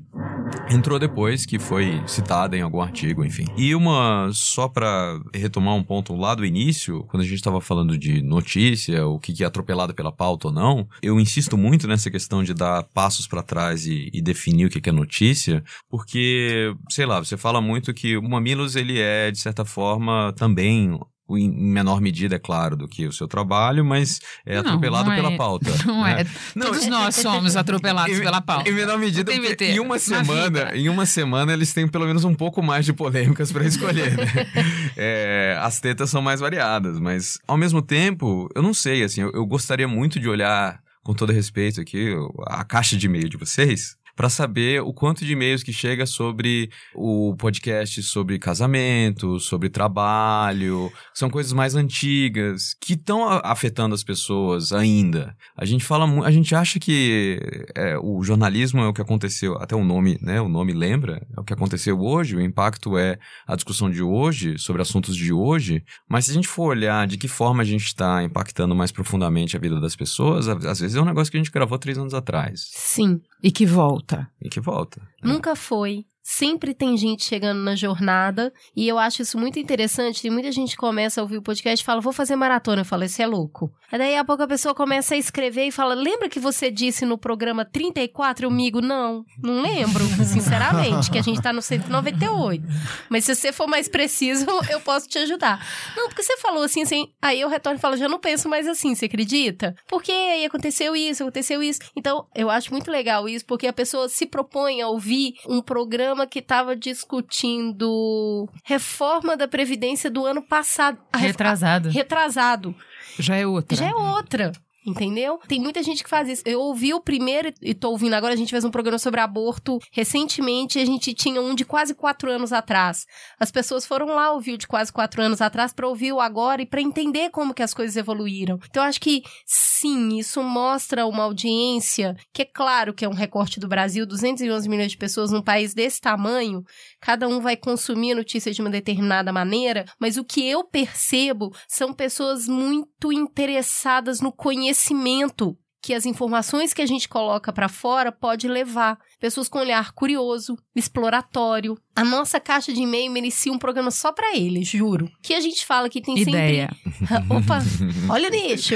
entrou depois, que foi citada em algum artigo, enfim. E uma, só para retomar um ponto lá do início, quando a gente estava falando de notícia, o que é atropelado pela pauta ou não, eu insisto muito nessa questão de dar passos para trás e, e, definir o que é notícia, porque, sei lá, você fala muito que o Mamilos, ele é, de certa forma, também em menor medida, é claro, do que o seu trabalho, mas é não, atropelado não pela é. pauta. Não né? é. Não, Todos nós somos atropelados em, pela pauta. Em menor medida, porque em uma semana, em uma semana eles têm pelo menos um pouco mais de polêmicas para escolher, né? é, as tetas são mais variadas, mas ao mesmo tempo, eu não sei, assim, eu, eu gostaria muito de olhar com todo respeito aqui, a caixa de e-mail de vocês, para saber o quanto de e-mails que chega sobre o podcast sobre casamento, sobre trabalho, são coisas mais antigas que estão afetando as pessoas ainda. A gente fala, a gente acha que é, o jornalismo é o que aconteceu, até o nome, né? O nome lembra, é o que aconteceu hoje, o impacto é a discussão de hoje sobre assuntos de hoje. Mas se a gente for olhar de que forma a gente está impactando mais profundamente a vida das pessoas, às vezes é um negócio que a gente gravou três anos atrás. Sim. E que volta. E que volta. Nunca foi sempre tem gente chegando na jornada e eu acho isso muito interessante. Tem muita gente começa a ouvir o podcast e fala, vou fazer maratona. Eu falo, esse é louco. Aí daí a pouco a pessoa começa a escrever e fala, lembra que você disse no programa 34? Eu migo, não, não lembro, sinceramente, que a gente tá no 198. Mas se você for mais preciso, eu posso te ajudar. Não, porque você falou assim, assim, aí eu retorno e falo, já não penso mais assim, você acredita? Porque aí aconteceu isso, aconteceu isso. Então, eu acho muito legal isso, porque a pessoa se propõe a ouvir ouvi um programa que estava discutindo reforma da Previdência do ano passado. A Retrasado. Retrasado. Já é outra. Já é outra. Entendeu? Tem muita gente que faz isso. Eu ouvi o primeiro e tô ouvindo agora. A gente fez um programa sobre aborto recentemente. A gente tinha um de quase quatro anos atrás. As pessoas foram lá ouvir o de quase quatro anos atrás para ouvir o agora e para entender como que as coisas evoluíram. Então, eu acho que sim, isso mostra uma audiência que é claro que é um recorte do Brasil, 211 milhões de pessoas num país desse tamanho. Cada um vai consumir a notícia de uma determinada maneira, mas o que eu percebo são pessoas muito interessadas no conhecimento que as informações que a gente coloca para fora pode levar. Pessoas com olhar curioso, exploratório. A nossa caixa de e-mail merecia um programa só para eles, juro. Que a gente fala que tem Ideia. sempre Opa, olha o nicho.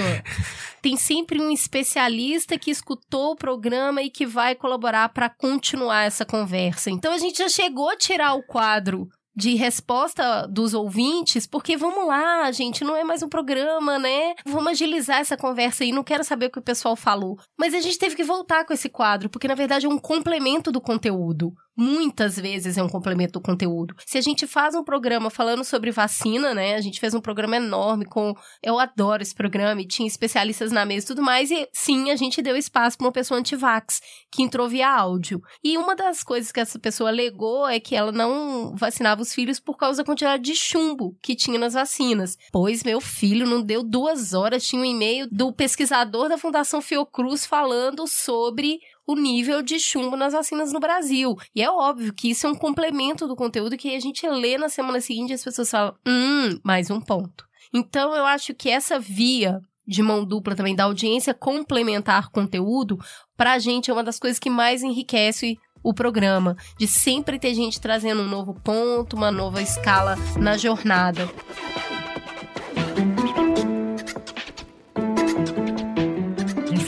Tem sempre um especialista que escutou o programa e que vai colaborar para continuar essa conversa. Então a gente já chegou a tirar o quadro de resposta dos ouvintes, porque vamos lá, gente, não é mais um programa, né? Vamos agilizar essa conversa aí, não quero saber o que o pessoal falou. Mas a gente teve que voltar com esse quadro, porque na verdade é um complemento do conteúdo. Muitas vezes é um complemento do conteúdo. Se a gente faz um programa falando sobre vacina, né? A gente fez um programa enorme com. Eu adoro esse programa e tinha especialistas na mesa e tudo mais. E sim, a gente deu espaço para uma pessoa antivax que entrou via áudio. E uma das coisas que essa pessoa alegou é que ela não vacinava os filhos por causa da quantidade de chumbo que tinha nas vacinas. Pois meu filho não deu duas horas, tinha um e-mail do pesquisador da Fundação Fiocruz falando sobre o nível de chumbo nas vacinas no Brasil. E é óbvio que isso é um complemento do conteúdo que a gente lê na semana seguinte e as pessoas falam: hum, mais um ponto. Então eu acho que essa via de mão dupla também da audiência complementar conteúdo, pra gente é uma das coisas que mais enriquece o programa, de sempre ter gente trazendo um novo ponto, uma nova escala na jornada.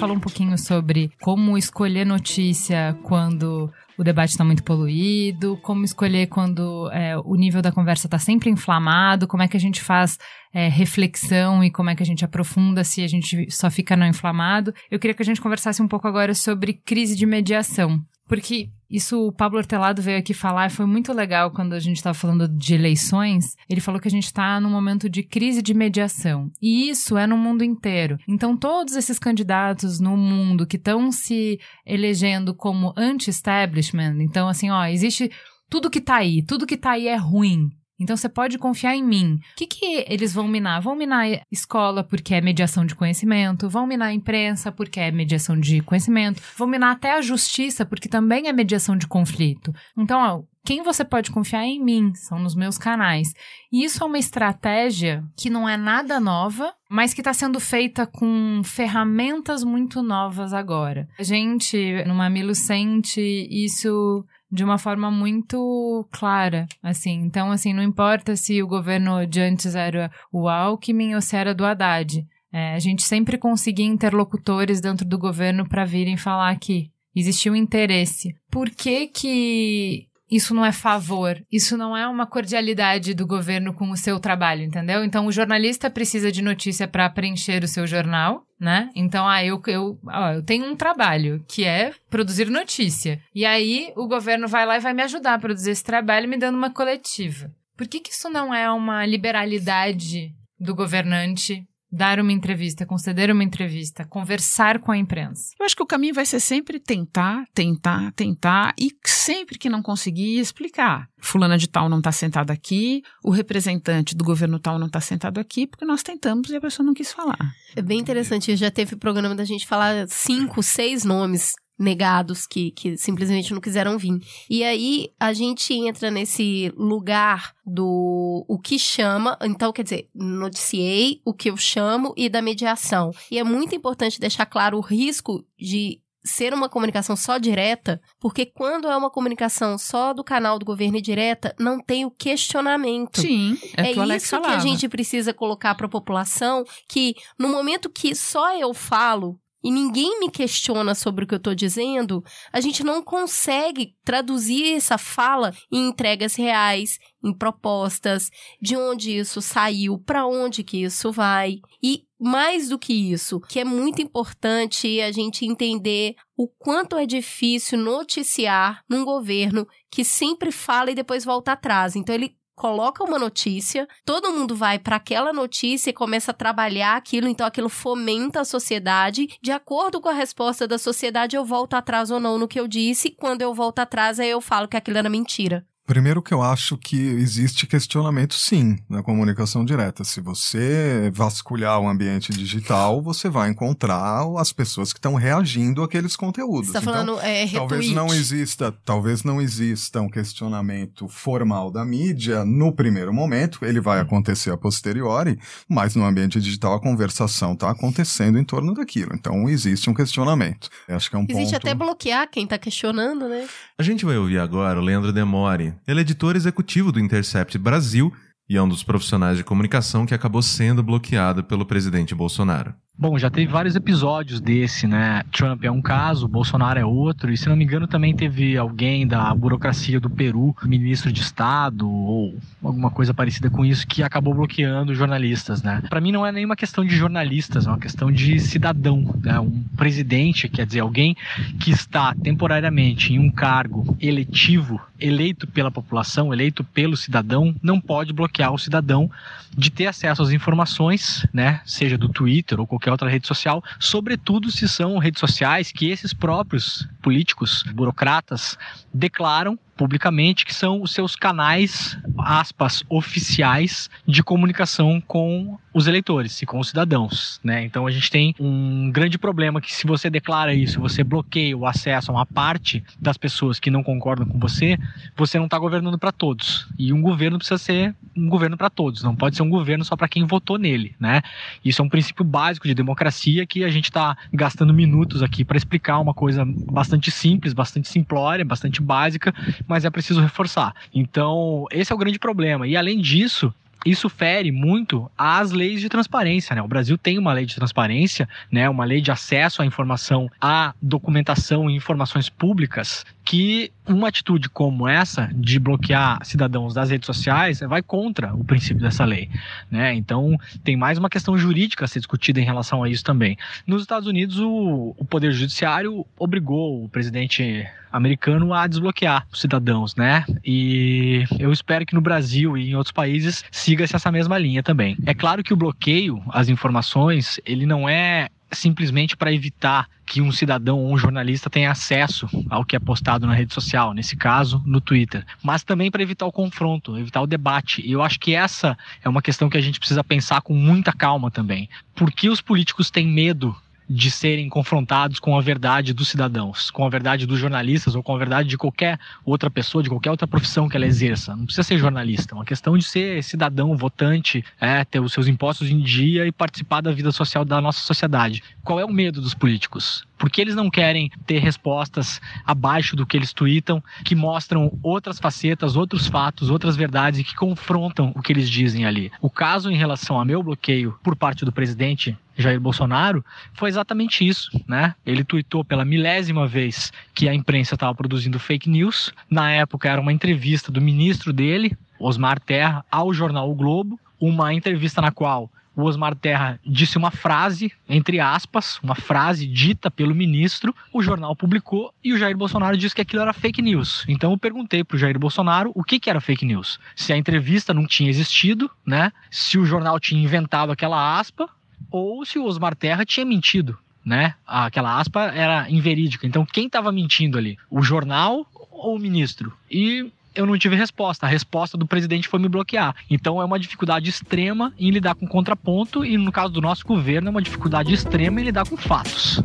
Falou um pouquinho sobre como escolher notícia quando o debate está muito poluído, como escolher quando é, o nível da conversa está sempre inflamado, como é que a gente faz é, reflexão e como é que a gente aprofunda se a gente só fica não inflamado. Eu queria que a gente conversasse um pouco agora sobre crise de mediação. Porque isso o Pablo Hortelado veio aqui falar e foi muito legal quando a gente estava falando de eleições. Ele falou que a gente está num momento de crise de mediação. E isso é no mundo inteiro. Então, todos esses candidatos no mundo que estão se elegendo como anti-establishment, então, assim, ó, existe tudo que tá aí, tudo que tá aí é ruim. Então você pode confiar em mim. O que, que eles vão minar? Vão minar escola porque é mediação de conhecimento, vão minar a imprensa porque é mediação de conhecimento, vão minar até a justiça porque também é mediação de conflito. Então, ó, quem você pode confiar é em mim, são nos meus canais. E isso é uma estratégia que não é nada nova, mas que está sendo feita com ferramentas muito novas agora. A gente, no Mamilo, sente isso de uma forma muito clara, assim. Então, assim, não importa se o governo de antes era o Alckmin ou se era do Haddad. É, a gente sempre conseguia interlocutores dentro do governo para virem falar que existia um interesse. Por que que isso não é favor, isso não é uma cordialidade do governo com o seu trabalho, entendeu? Então o jornalista precisa de notícia para preencher o seu jornal, né? Então, ah, eu, eu, ó, eu tenho um trabalho que é produzir notícia. E aí o governo vai lá e vai me ajudar a produzir esse trabalho me dando uma coletiva. Por que, que isso não é uma liberalidade do governante dar uma entrevista, conceder uma entrevista, conversar com a imprensa. Eu acho que o caminho vai ser sempre tentar, tentar, tentar e sempre que não conseguir explicar. Fulana de tal não está sentado aqui, o representante do governo tal não está sentado aqui, porque nós tentamos e a pessoa não quis falar. É bem interessante, já teve programa da gente falar cinco, seis nomes negados que, que simplesmente não quiseram vir. E aí a gente entra nesse lugar do o que chama, então quer dizer, noticiei o que eu chamo e da mediação. E é muito importante deixar claro o risco de ser uma comunicação só direta, porque quando é uma comunicação só do canal do governo e direta, não tem o questionamento. Sim, é, É que isso que falava. a gente precisa colocar para a população, que no momento que só eu falo e ninguém me questiona sobre o que eu estou dizendo, a gente não consegue traduzir essa fala em entregas reais, em propostas, de onde isso saiu, para onde que isso vai. E mais do que isso, que é muito importante a gente entender o quanto é difícil noticiar num governo que sempre fala e depois volta atrás. Então ele coloca uma notícia, todo mundo vai para aquela notícia e começa a trabalhar aquilo, então aquilo fomenta a sociedade. De acordo com a resposta da sociedade, eu volto atrás ou não no que eu disse. Quando eu volto atrás, aí eu falo que aquilo era mentira. Primeiro que eu acho que existe questionamento sim na comunicação direta. Se você vasculhar o ambiente digital, você vai encontrar as pessoas que estão reagindo àqueles conteúdos. Você tá falando então, é, retweet. talvez não exista, talvez não exista um questionamento formal da mídia no primeiro momento, ele vai acontecer a posteriori, mas no ambiente digital a conversação está acontecendo em torno daquilo. Então existe um questionamento. Eu acho que é um Existe ponto... até bloquear quem está questionando, né? A gente vai ouvir agora o Leandro Demore. Ele é editor executivo do Intercept Brasil e é um dos profissionais de comunicação que acabou sendo bloqueado pelo presidente Bolsonaro. Bom, já teve vários episódios desse, né? Trump é um caso, Bolsonaro é outro, e se não me engano também teve alguém da burocracia do Peru, ministro de Estado ou alguma coisa parecida com isso, que acabou bloqueando jornalistas, né? Para mim não é nenhuma questão de jornalistas, é uma questão de cidadão, né? Um presidente, quer dizer, alguém que está temporariamente em um cargo eletivo, eleito pela população, eleito pelo cidadão, não pode bloquear o cidadão de ter acesso às informações, né? Seja do Twitter ou qualquer outra rede social, sobretudo se são redes sociais que esses próprios políticos, burocratas, declaram publicamente que são os seus canais, aspas, oficiais de comunicação com os eleitores e com os cidadãos, né? Então a gente tem um grande problema que se você declara isso, você bloqueia o acesso a uma parte das pessoas que não concordam com você, você não está governando para todos. E um governo precisa ser um governo para todos, não pode ser um governo só para quem votou nele, né? Isso é um princípio básico de democracia que a gente está gastando minutos aqui para explicar uma coisa bastante simples, bastante simplória, bastante básica, mas é preciso reforçar. Então, esse é o grande problema. E além disso, isso fere muito às leis de transparência, né? O Brasil tem uma lei de transparência, né? Uma lei de acesso à informação, à documentação e informações públicas que uma atitude como essa de bloquear cidadãos das redes sociais vai contra o princípio dessa lei, né? Então tem mais uma questão jurídica a ser discutida em relação a isso também. Nos Estados Unidos o, o poder judiciário obrigou o presidente americano a desbloquear os cidadãos, né? E eu espero que no Brasil e em outros países siga-se essa mesma linha também. É claro que o bloqueio às informações ele não é simplesmente para evitar que um cidadão ou um jornalista tenha acesso ao que é postado na rede social, nesse caso, no Twitter, mas também para evitar o confronto, evitar o debate. E eu acho que essa é uma questão que a gente precisa pensar com muita calma também. Por que os políticos têm medo de serem confrontados com a verdade dos cidadãos, com a verdade dos jornalistas ou com a verdade de qualquer outra pessoa, de qualquer outra profissão que ela exerça. Não precisa ser jornalista, é uma questão de ser cidadão, votante, é, ter os seus impostos em dia e participar da vida social da nossa sociedade. Qual é o medo dos políticos? Porque eles não querem ter respostas abaixo do que eles tweetam, que mostram outras facetas, outros fatos, outras verdades e que confrontam o que eles dizem ali. O caso em relação a meu bloqueio por parte do presidente Jair Bolsonaro foi exatamente isso, né? Ele tweetou pela milésima vez que a imprensa estava produzindo fake news. Na época era uma entrevista do ministro dele, Osmar Terra, ao jornal O Globo, uma entrevista na qual o Osmar Terra disse uma frase, entre aspas, uma frase dita pelo ministro, o jornal publicou e o Jair Bolsonaro disse que aquilo era fake news. Então eu perguntei para o Jair Bolsonaro o que, que era fake news. Se a entrevista não tinha existido, né? Se o jornal tinha inventado aquela aspa, ou se o Osmar Terra tinha mentido, né? Aquela aspa era inverídica. Então quem estava mentindo ali? O jornal ou o ministro? E eu não tive resposta. A resposta do presidente foi me bloquear. Então é uma dificuldade extrema em lidar com contraponto e no caso do nosso governo é uma dificuldade extrema em lidar com fatos.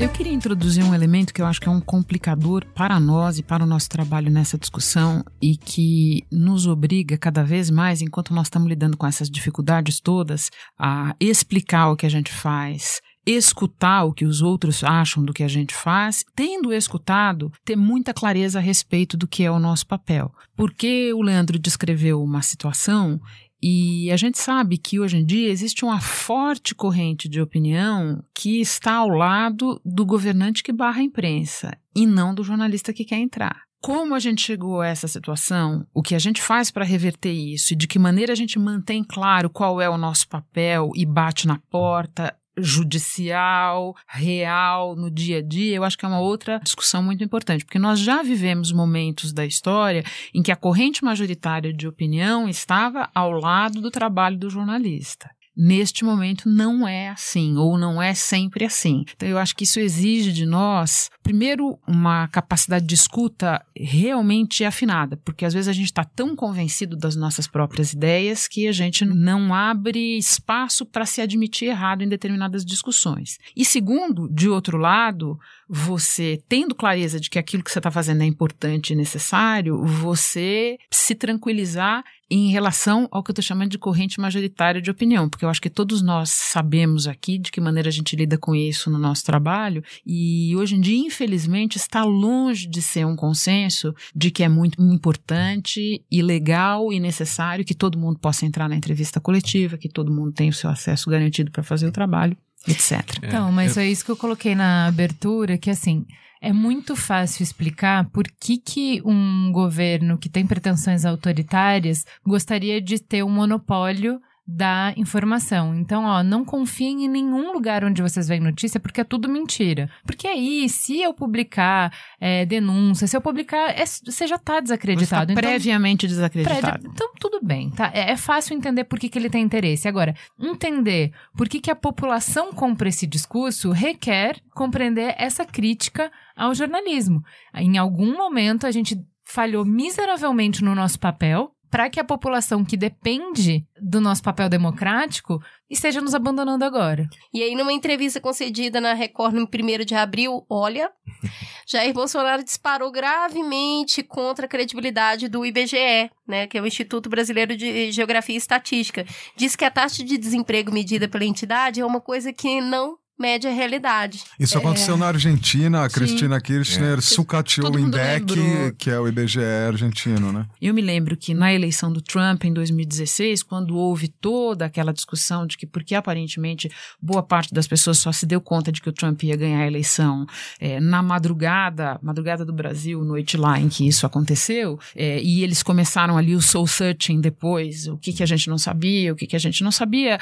Eu queria introduzir um elemento que eu acho que é um complicador para nós e para o nosso trabalho nessa discussão e que nos obriga cada vez mais, enquanto nós estamos lidando com essas dificuldades todas, a explicar o que a gente faz, escutar o que os outros acham do que a gente faz, tendo escutado, ter muita clareza a respeito do que é o nosso papel. Porque o Leandro descreveu uma situação e a gente sabe que hoje em dia existe uma forte corrente de opinião que está ao lado do governante que barra a imprensa e não do jornalista que quer entrar. como a gente chegou a essa situação, o que a gente faz para reverter isso e de que maneira a gente mantém claro qual é o nosso papel e bate na porta judicial, real, no dia a dia, eu acho que é uma outra discussão muito importante, porque nós já vivemos momentos da história em que a corrente majoritária de opinião estava ao lado do trabalho do jornalista. Neste momento não é assim, ou não é sempre assim. Então, eu acho que isso exige de nós, primeiro, uma capacidade de escuta realmente afinada, porque às vezes a gente está tão convencido das nossas próprias ideias que a gente não abre espaço para se admitir errado em determinadas discussões. E segundo, de outro lado, você tendo clareza de que aquilo que você está fazendo é importante e necessário, você se tranquilizar em relação ao que eu estou chamando de corrente majoritária de opinião, porque eu acho que todos nós sabemos aqui de que maneira a gente lida com isso no nosso trabalho, e hoje em dia, infelizmente, está longe de ser um consenso de que é muito importante e legal e necessário que todo mundo possa entrar na entrevista coletiva, que todo mundo tenha o seu acesso garantido para fazer o trabalho, etc. Então, mas É, eu- é isso que eu coloquei na abertura, que assim, é muito fácil explicar por que, que um governo que tem pretensões autoritárias gostaria de ter um monopólio da informação. Então, ó, não confiem em nenhum lugar onde vocês veem notícia, porque é tudo mentira. Porque aí, se eu publicar é, denúncia, se eu publicar, é- você já está Você está desacreditado. Então- previamente desacreditado. Prédio- Então, tudo bem, tá? É, é fácil entender por que, que ele tem interesse. Agora, entender por que, que a população compra esse discurso requer compreender essa crítica ao jornalismo. Em algum momento, a gente falhou miseravelmente no nosso papel para que a população que depende do nosso papel democrático esteja nos abandonando agora. E aí, numa entrevista concedida na Record no 1 de abril, olha, Jair Bolsonaro disparou gravemente contra a credibilidade do IBGE, né, que é o Instituto Brasileiro de Geografia e Estatística. Diz que a taxa de desemprego medida pela entidade é uma coisa que não mede a realidade. Isso aconteceu na Argentina, a Sim. Cristina Kirchner sucateou Todo o INDEC, lembrou. que é o IBGE argentino, né? Eu me lembro que na eleição do Trump em 2016, quando houve toda aquela discussão de que porque aparentemente boa parte das pessoas só se deu conta de que o Trump ia ganhar a eleição eh, na madrugada, madrugada do Brasil, noite lá em que isso aconteceu, eh, e eles começaram ali o soul searching depois, o que, que a gente não sabia, o que, que a gente não sabia.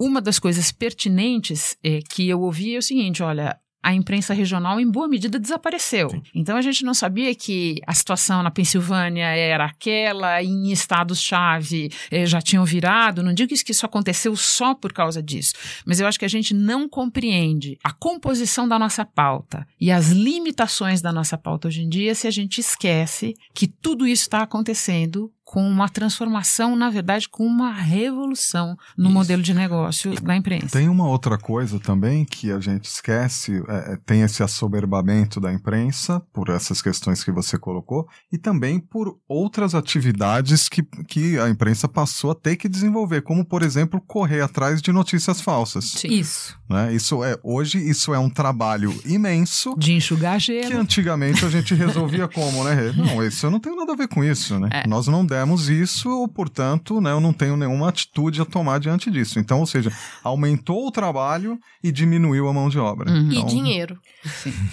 Uma das coisas pertinentes eh, que eu ouvi é o seguinte: olha, a imprensa regional, em boa medida, desapareceu. Então a gente não sabia que a situação na Pensilvânia era aquela, em estados-chave eh, já tinham virado. Não digo que isso aconteceu só por causa disso, mas eu acho que a gente não compreende a composição da nossa pauta e as limitações da nossa pauta hoje em dia se a gente esquece que tudo isso está acontecendo com uma transformação, na verdade, com uma revolução no Isso. modelo de negócio da imprensa. Tem uma outra coisa também que a gente esquece, é, é, tem esse assoberbamento da imprensa, por essas questões que você colocou, e também por outras atividades que, que a imprensa passou a ter que desenvolver, como, por exemplo, correr atrás de notícias falsas. Isso. Né? Isso é, hoje, isso é um trabalho imenso. De enxugar Que gelo. antigamente a gente resolvia como, né? Não, isso eu não tenho nada a ver com isso, né? É. Nós não demos isso, portanto, né, eu não tenho nenhuma atitude a tomar diante disso. Então, ou seja, aumentou o trabalho e diminuiu a mão de obra. Uhum. Então, E dinheiro.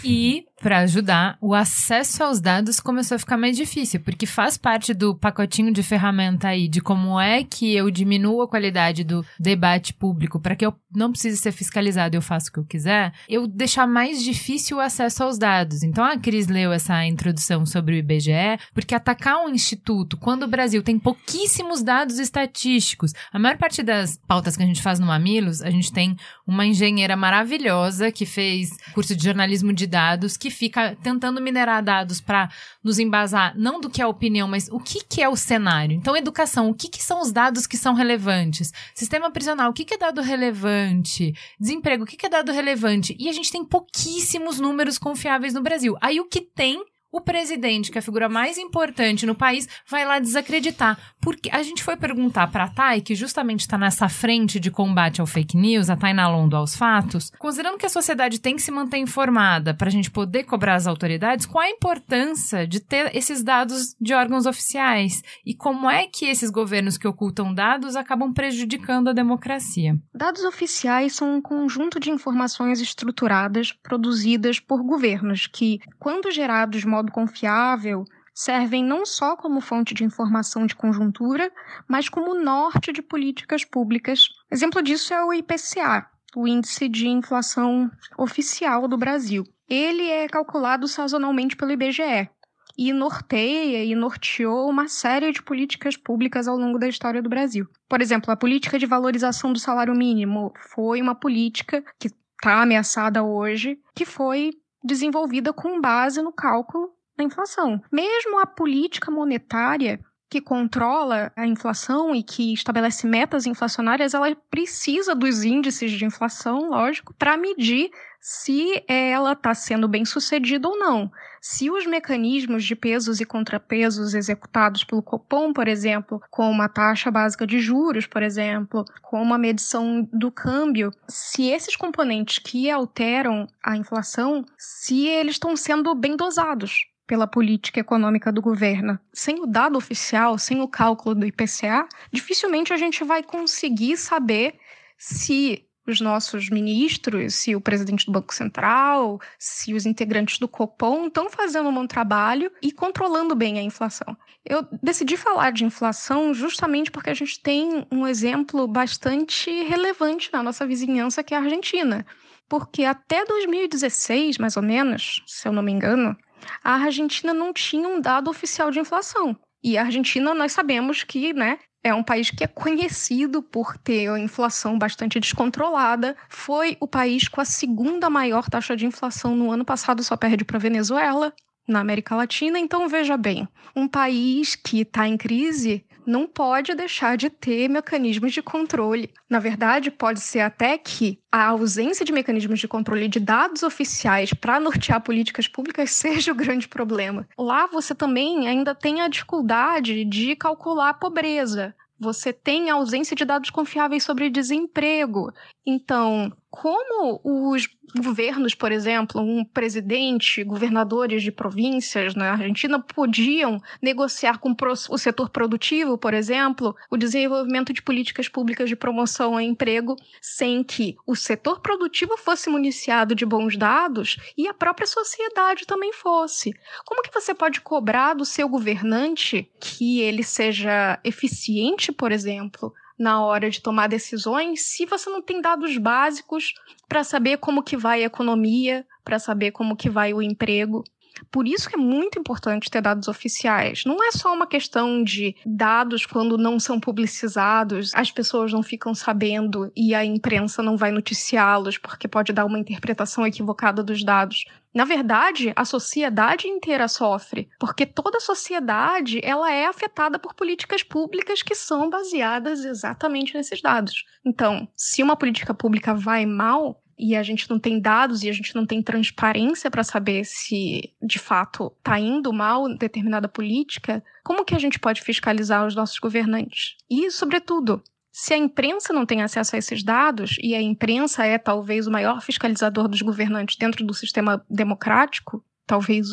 E, para ajudar, o acesso aos dados começou a ficar mais difícil, porque faz parte do pacotinho de ferramenta aí de como é que eu diminuo a qualidade do debate público para que eu não precise ser fiscalizado eu faço o que eu quiser, eu deixar mais difícil o acesso aos dados. Então a Cris leu essa introdução sobre o IBGE, porque atacar um instituto quando o Brasil tem pouquíssimos dados estatísticos, a maior parte das pautas que a gente faz no Mamilos, a gente tem uma engenheira maravilhosa que fez curso de jornalismo de dados, que fica tentando minerar dados para nos embasar, não do que é a opinião, mas o que, que é o cenário. Então, educação, o que, que são os dados que são relevantes? Sistema prisional, o que, que é dado relevante? Desemprego, o que, que é dado relevante? E a gente tem pouquíssimos números confiáveis no Brasil. Aí o que tem o presidente, que é a figura mais importante no país, vai lá desacreditar. Porque a gente foi perguntar para a Thay, que justamente está nessa frente de combate ao fake news, a Tainá Londo aos fatos, considerando que a sociedade tem que se manter informada para a gente poder cobrar as autoridades, qual a importância de ter esses dados de órgãos oficiais? E como é que esses governos que ocultam dados acabam prejudicando a democracia? Dados oficiais são um conjunto de informações estruturadas produzidas por governos que, quando gerados modo confiável, servem não só como fonte de informação de conjuntura, mas como norte de políticas públicas. Exemplo disso é o IPCA, o Índice de Inflação Oficial do Brasil. Ele é calculado sazonalmente pelo IBGE e norteia e norteou uma série de políticas públicas ao longo da história do Brasil. Por exemplo, a política de valorização do salário mínimo foi uma política que está ameaçada hoje, que foi desenvolvida com base no cálculo da inflação. Mesmo a política monetária que controla a inflação e que estabelece metas inflacionárias, ela precisa dos índices de inflação, lógico, para medir se ela está sendo bem sucedida ou não. Se os mecanismos de pesos e contrapesos executados pelo Copom, por exemplo, como a taxa básica de juros, por exemplo, como a medição do câmbio, se esses componentes que alteram a inflação, se eles estão sendo bem dosados pela política econômica do governo. Sem o dado oficial, sem o cálculo do IPCA, dificilmente a gente vai conseguir saber se os nossos ministros, se o presidente do Banco Central, se os integrantes do Copom estão fazendo um bom trabalho e controlando bem a inflação. Eu decidi falar de inflação justamente porque a gente tem um exemplo bastante relevante na nossa vizinhança, que é a Argentina. Porque até 2016, mais ou menos, se eu não me engano, a Argentina não tinha um dado oficial de inflação. E a Argentina, nós sabemos que, né, é um país que é conhecido por ter a inflação bastante descontrolada. Foi o país com a segunda maior taxa de inflação no ano passado, só perde para a Venezuela, na América Latina. Então, veja bem, um país que está em crise não pode deixar de ter mecanismos de controle. Na verdade, pode ser até que a ausência de mecanismos de controle de dados oficiais para nortear políticas públicas seja o grande problema. Lá você também ainda tem a dificuldade de calcular a pobreza. Você tem a ausência de dados confiáveis sobre desemprego. Então, como os governos, por exemplo, um presidente, governadores de províncias na Argentina podiam negociar com o setor produtivo, por exemplo, o desenvolvimento de políticas públicas de promoção ao emprego, sem que o setor produtivo fosse municiado de bons dados e a própria sociedade também fosse. Como que você pode cobrar do seu governante que ele seja eficiente, por exemplo, na hora de tomar decisões se você não tem dados básicos para saber como que vai a economia, para saber como que vai o emprego. Por isso que é muito importante ter dados oficiais. Não é só uma questão de dados quando não são publicizados, as pessoas não ficam sabendo e a imprensa não vai noticiá-los porque pode dar uma interpretação equivocada dos dados. Na verdade, a sociedade inteira sofre, porque toda a sociedade ela é afetada por políticas públicas que são baseadas exatamente nesses dados. Então, se uma política pública vai mal, e a gente não tem dados e a gente não tem transparência para saber se de fato está indo mal determinada política, como que a gente pode fiscalizar os nossos governantes? E, sobretudo, se a imprensa não tem acesso a esses dados, e a imprensa é talvez o maior fiscalizador dos governantes dentro do sistema democrático, talvez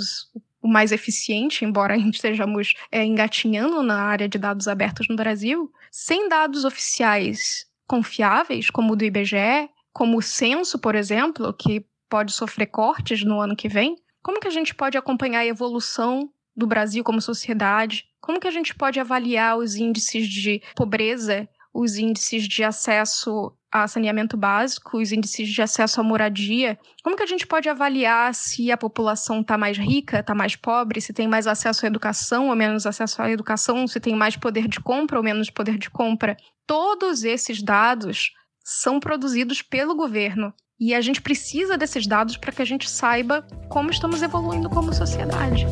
o mais eficiente, embora a gente estejamos é, engatinhando na área de dados abertos no Brasil, sem dados oficiais confiáveis, como o do IBGE, como o censo, por exemplo, que pode sofrer cortes no ano que vem, como que a gente pode acompanhar a evolução do Brasil como sociedade? Como que a gente pode avaliar os índices de pobreza, os índices de acesso a saneamento básico, os índices de acesso à moradia? Como que a gente pode avaliar se a população está mais rica, está mais pobre, se tem mais acesso à educação ou menos acesso à educação, se tem mais poder de compra ou menos poder de compra? Todos esses dados são produzidos pelo governo. E a gente precisa desses dados para que a gente saiba como estamos evoluindo como sociedade.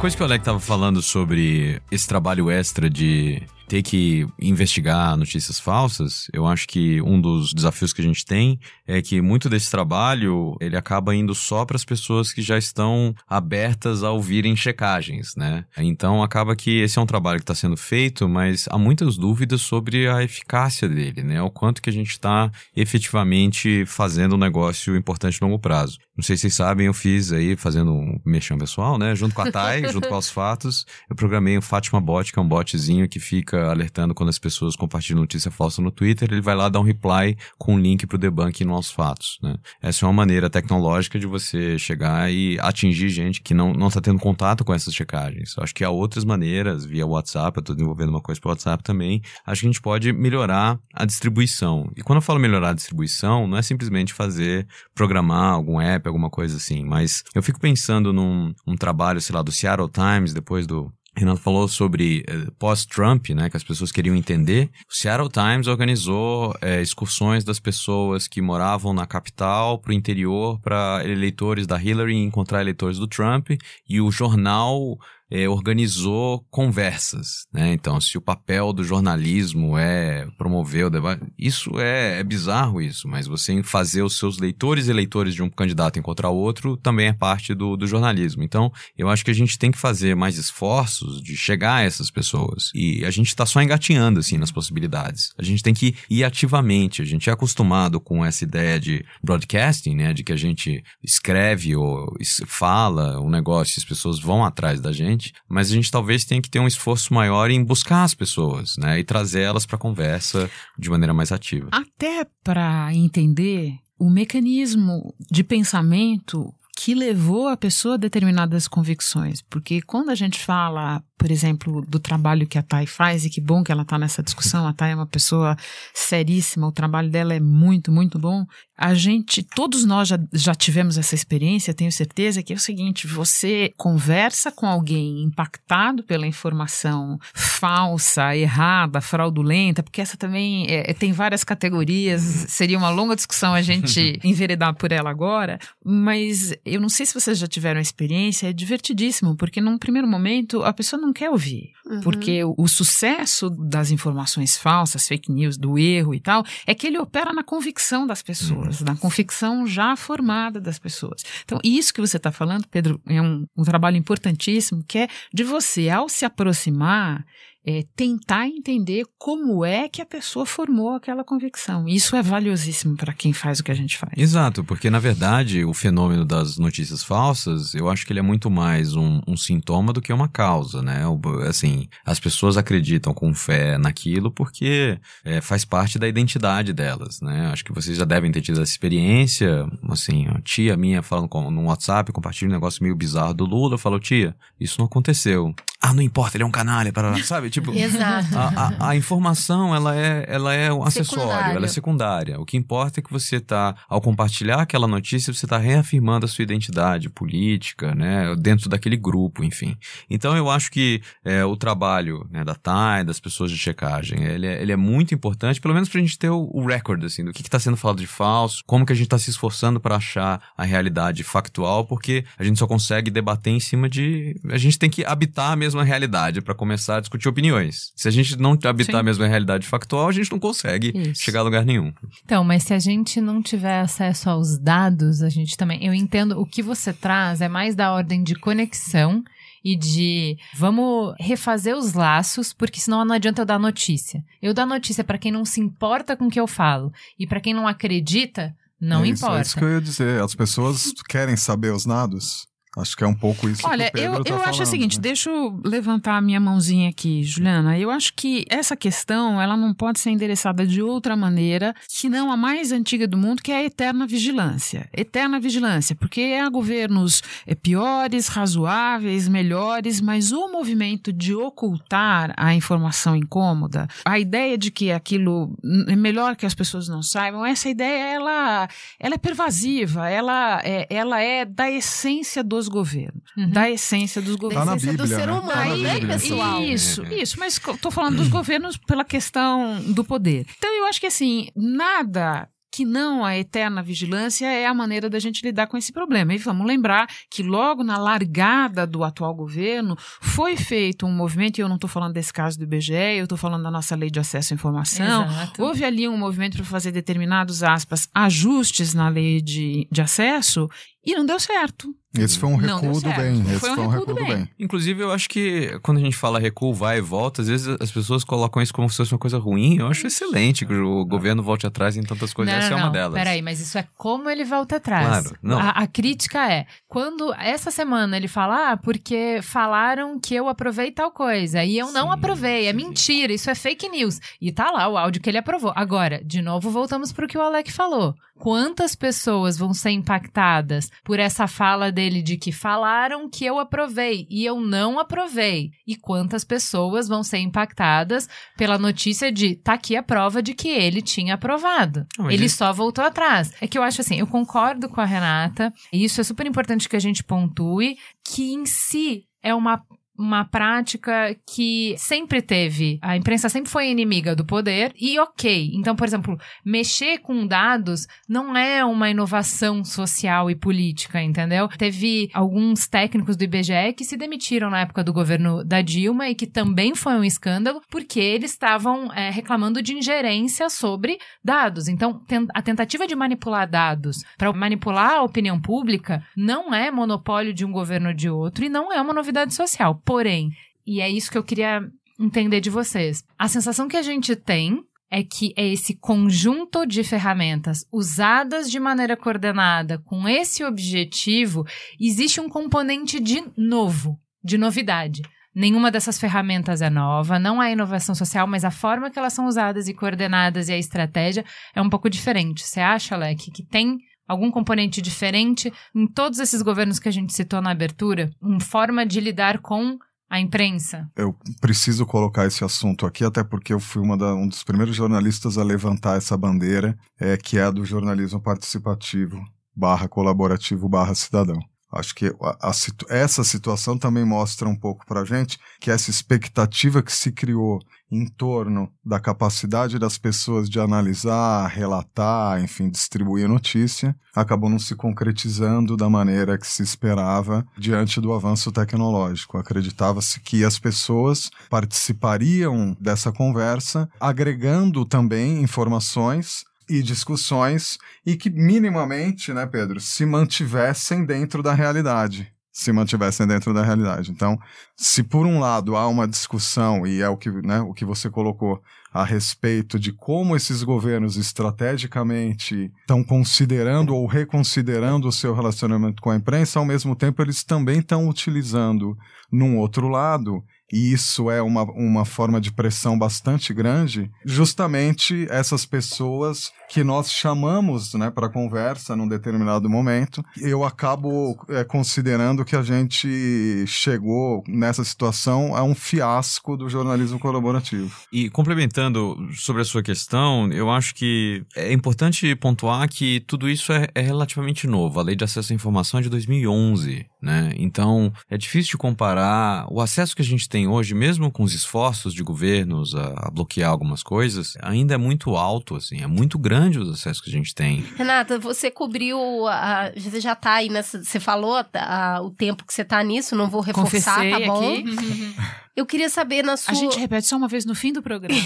Coisa que o Alec estava falando sobre esse trabalho extra de ter que investigar notícias falsas, eu acho que um dos desafios que a gente tem é que muito desse trabalho ele acaba indo só para as pessoas que já estão abertas a ouvirem checagens, né? Então acaba que esse é um trabalho que está sendo feito, mas há muitas dúvidas sobre a eficácia dele, né? O quanto que a gente está efetivamente fazendo um negócio importante no longo prazo. Não sei se vocês sabem, eu fiz aí, fazendo um mexão pessoal, né? Junto com a Thay, junto com os fatos, eu programei o Fátima Bot, que é um botzinho que fica alertando quando as pessoas compartilham notícia falsa no Twitter, ele vai lá dar um reply com um link pro debunk no aos fatos, né? Essa é uma maneira tecnológica de você chegar e atingir gente que não, não tá tendo contato com essas checagens. Acho que há outras maneiras, via WhatsApp, eu tô desenvolvendo uma coisa pro WhatsApp também, acho que a gente pode melhorar a distribuição. E quando eu falo melhorar a distribuição, não é simplesmente fazer, programar algum app, alguma coisa assim, mas eu fico pensando num um trabalho, sei lá, do Seattle Times, depois do Renato falou sobre eh, pós-Trump, né, que as pessoas queriam entender. O Seattle Times organizou eh, excursões das pessoas que moravam na capital para o interior, para eleitores da Hillary encontrar eleitores do Trump, e o jornal é, organizou conversas, né? Então, se o papel do jornalismo é promover o debate, isso é, é, bizarro isso, mas você fazer os seus leitores e eleitores de um candidato encontrar outro também é parte do, do jornalismo. Então, eu acho que a gente tem que fazer mais esforços de chegar a essas pessoas. E a gente está só engatinhando, assim, nas possibilidades. A gente tem que ir ativamente. A gente é acostumado com essa ideia de broadcasting, né? De que a gente escreve ou fala um negócio e as pessoas vão atrás da gente mas a gente talvez tenha que ter um esforço maior em buscar as pessoas, né, e trazer elas para a conversa de maneira mais ativa. Até para entender o mecanismo de pensamento que levou a pessoa a determinadas convicções. Porque quando a gente fala, por exemplo, do trabalho que a Thay faz, e que bom que ela está nessa discussão, a Thay é uma pessoa seríssima, o trabalho dela é muito, muito bom. A gente, todos nós já, já tivemos essa experiência, tenho certeza, que é o seguinte: você conversa com alguém impactado pela informação falsa, errada, fraudulenta, porque essa também é, é tem várias categorias, seria uma longa discussão a gente enveredar por ela agora, mas eu não sei se vocês já tiveram a experiência, é divertidíssimo, porque num primeiro momento a pessoa não quer ouvir. Uhum. Porque o, o, sucesso das informações falsas, fake news, do erro e tal, é que ele opera na convicção das pessoas, uhum. na convicção já formada das pessoas. Então, isso que você está falando, Pedro, é um, um trabalho importantíssimo, que é de você, ao se aproximar, é, tentar entender como é que a pessoa formou aquela convicção. Isso é valiosíssimo para quem faz o que a gente faz. Exato, porque na verdade o fenômeno das notícias falsas, eu acho que ele é muito mais um, um sintoma do que uma causa, né? Assim, as pessoas acreditam com fé naquilo porque é, faz parte da identidade delas, né? Acho que vocês já devem ter tido essa experiência, assim, a tia minha falando com, no WhatsApp, compartilha um negócio meio bizarro do Lula, falou, tia, isso não aconteceu. Ah, não importa, ele é um canalha, para sabe? Tipo, Exato. A, a, a, informação, ela é, ela é um acessório, Secundário. ela é secundária. O que importa é que você tá, ao compartilhar aquela notícia, você está reafirmando a sua identidade política, né? Dentro daquele grupo, enfim. Então, eu acho que é, o trabalho né, da TAI, das pessoas de checagem, ele é, ele é muito importante, pelo menos pra gente ter o, o recorde, assim, do que está sendo falado de falso, como que a gente está se esforçando para achar a realidade factual, porque a gente só consegue debater em cima de... A gente tem que habitar a mesma realidade para começar a discutir opiniões. Se a gente não habitar Sim. a mesma realidade factual, a gente não consegue Isso. chegar a lugar nenhum. Então, mas se a gente não tiver acesso aos dados, a gente também. Eu entendo o que você traz é mais da ordem de conexão e de vamos refazer os laços, porque senão não adianta eu dar notícia. Eu dar notícia para quem não se importa com o que eu falo e para quem não acredita, não é isso, importa. É isso que eu ia dizer. As pessoas querem saber os dados, Acho que é um pouco isso Olha, que o Pedro eu, tá eu falando, acho o seguinte, né? deixa eu levantar a minha mãozinha aqui, Juliana. Eu acho que essa questão, ela não pode ser endereçada de outra maneira, senão a mais antiga do mundo, que é a eterna vigilância. Eterna vigilância, porque há governos é, piores, razoáveis, melhores, mas o movimento de ocultar a informação incômoda, a ideia de que aquilo é melhor que as pessoas não saibam, essa ideia, ela, ela é pervasiva, ela é, ela é da essência do dos governos, uhum. da essência dos governos. Tá na Bíblia, do ser né? humano, tá né, Bíblia. pessoal? Isso, isso, mas estou falando dos governos pela questão do poder. Então eu acho que assim, nada que não a eterna vigilância é a maneira da gente lidar com esse problema. E vamos lembrar que logo na largada do atual governo foi feito um movimento, e eu não estou falando desse caso do IBGE, eu estou falando da nossa lei de acesso à informação. Exato. Houve ali um movimento para fazer determinados, aspas, ajustes na lei de, de acesso, E não deu certo. Esse foi um Não recuo do bem. Esse Foi um foi um recuo recuo do bem. bem. Inclusive, eu acho que quando a gente fala recuo, vai e volta, às vezes as pessoas colocam isso como se fosse uma coisa ruim. Eu acho excelente que o governo volte atrás em tantas coisas. Não, Essa não, é uma não. delas. Peraí, mas isso é como ele volta atrás. Claro, não. A, a crítica é, quando essa semana ele fala, ah, porque falaram que eu aprovei tal coisa, e eu não Sim, aprovei, é sim. mentira, isso é fake news. E tá lá o áudio que ele aprovou. Agora, de novo, voltamos pro que o Alec falou. Quantas pessoas vão ser impactadas por essa fala dele de que falaram que eu aprovei e eu não aprovei? E quantas pessoas vão ser impactadas pela notícia de tá aqui a prova de que ele tinha aprovado? Mas ele isso- só voltou atrás. É que eu acho assim, eu concordo com a Renata, e isso é super importante que a gente pontue, que em si é uma uma prática que sempre teve. A imprensa sempre foi inimiga do poder e ok. Então, por exemplo, mexer com dados não é uma inovação social e política, entendeu? Teve alguns técnicos do IBGE que se demitiram na época do governo da Dilma e que também foi um escândalo porque eles estavam é, reclamando de ingerência sobre dados. Então, a tentativa de manipular dados para manipular a opinião pública não é monopólio de um governo ou de outro e não é uma novidade social. Porém, e é isso que eu queria entender de vocês, a sensação que a gente tem é que é esse conjunto de ferramentas usadas de maneira coordenada com esse objetivo, existe um componente de novo, de novidade. Nenhuma dessas ferramentas é nova, não há inovação social, mas a forma que elas são usadas e coordenadas e a estratégia é um pouco diferente. Você acha, Alec, que tem algum componente diferente em todos esses governos que a gente citou na abertura? Uma forma de lidar com a imprensa? Eu preciso colocar esse assunto aqui, até porque eu fui da- um dos primeiros jornalistas a levantar essa bandeira, é, que é a do jornalismo participativo, barra colaborativo, barra cidadão. Acho que a- a essa situação também mostra um pouco para gente que essa expectativa que se criou em torno da capacidade das pessoas de analisar, relatar, enfim, distribuir notícia, acabou não se concretizando da maneira que se esperava diante do avanço tecnológico. Acreditava-se que as pessoas participariam dessa conversa, agregando também informações e discussões e que minimamente, né, Pedro, se mantivessem dentro da realidade. Se mantivessem dentro da realidade. Então, se por um lado há uma discussão, e é o que, né, o que você colocou a respeito de como esses governos estrategicamente estão considerando ou reconsiderando o seu relacionamento com a imprensa, ao mesmo tempo eles também estão utilizando, num outro lado, e isso é uma, uma forma de pressão bastante grande, justamente essas pessoas que nós chamamos né, para conversa num determinado momento. Eu acabo é, considerando que a gente chegou nessa situação a um fiasco do jornalismo colaborativo. E complementando sobre a sua questão, eu acho que é importante pontuar que tudo isso é, é relativamente novo. A Lei de Acesso à Informação é de 2011, né? Então, é difícil de comparar o acesso que a gente tem hoje, mesmo com os esforços de governos a, a bloquear algumas coisas, ainda é muito alto, assim, é muito grande os acessos que a gente tem. Renata, você cobriu, a, você já tá aí nessa, você falou a- a- o tempo que você tá nisso, não vou reforçar, Confessei tá bom? aqui. Eu queria saber na sua... A gente repete só uma vez no fim do programa.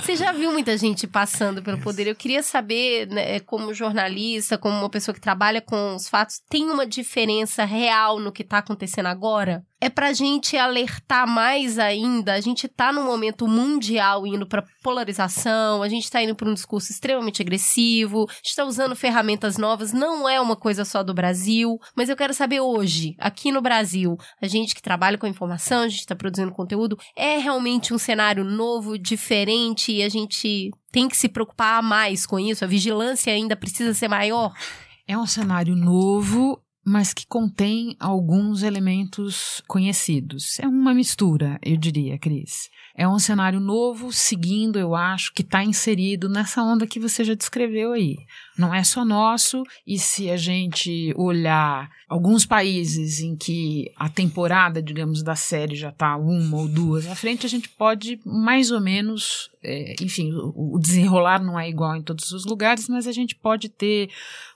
Você já viu muita gente passando pelo poder. Eu queria saber, né, como jornalista, como uma pessoa que trabalha com os fatos, tem uma diferença real no que tá acontecendo agora? É pra gente alertar mais ainda. A gente tá num momento mundial indo pra polarização, a gente tá indo pra um discurso extremamente agressivo, a gente tá usando ferramentas novas, não é uma coisa só do Brasil, mas eu quero saber hoje, aqui no Brasil, a gente que trabalha com informação, a gente tá produzindo conteúdo, é realmente um cenário novo, diferente e a gente tem que se preocupar mais com isso? A vigilância ainda precisa ser maior? É um cenário novo, mas que contém alguns elementos conhecidos. É uma mistura, eu diria, Cris. É um cenário novo, seguindo, eu acho, que está inserido nessa onda que você já descreveu aí. Não é só nosso, e se a gente olhar alguns países em que a temporada, digamos, da série já está uma ou duas à frente, a gente pode mais ou menos, é, enfim, o, o desenrolar não é igual em todos os lugares, mas a gente pode ter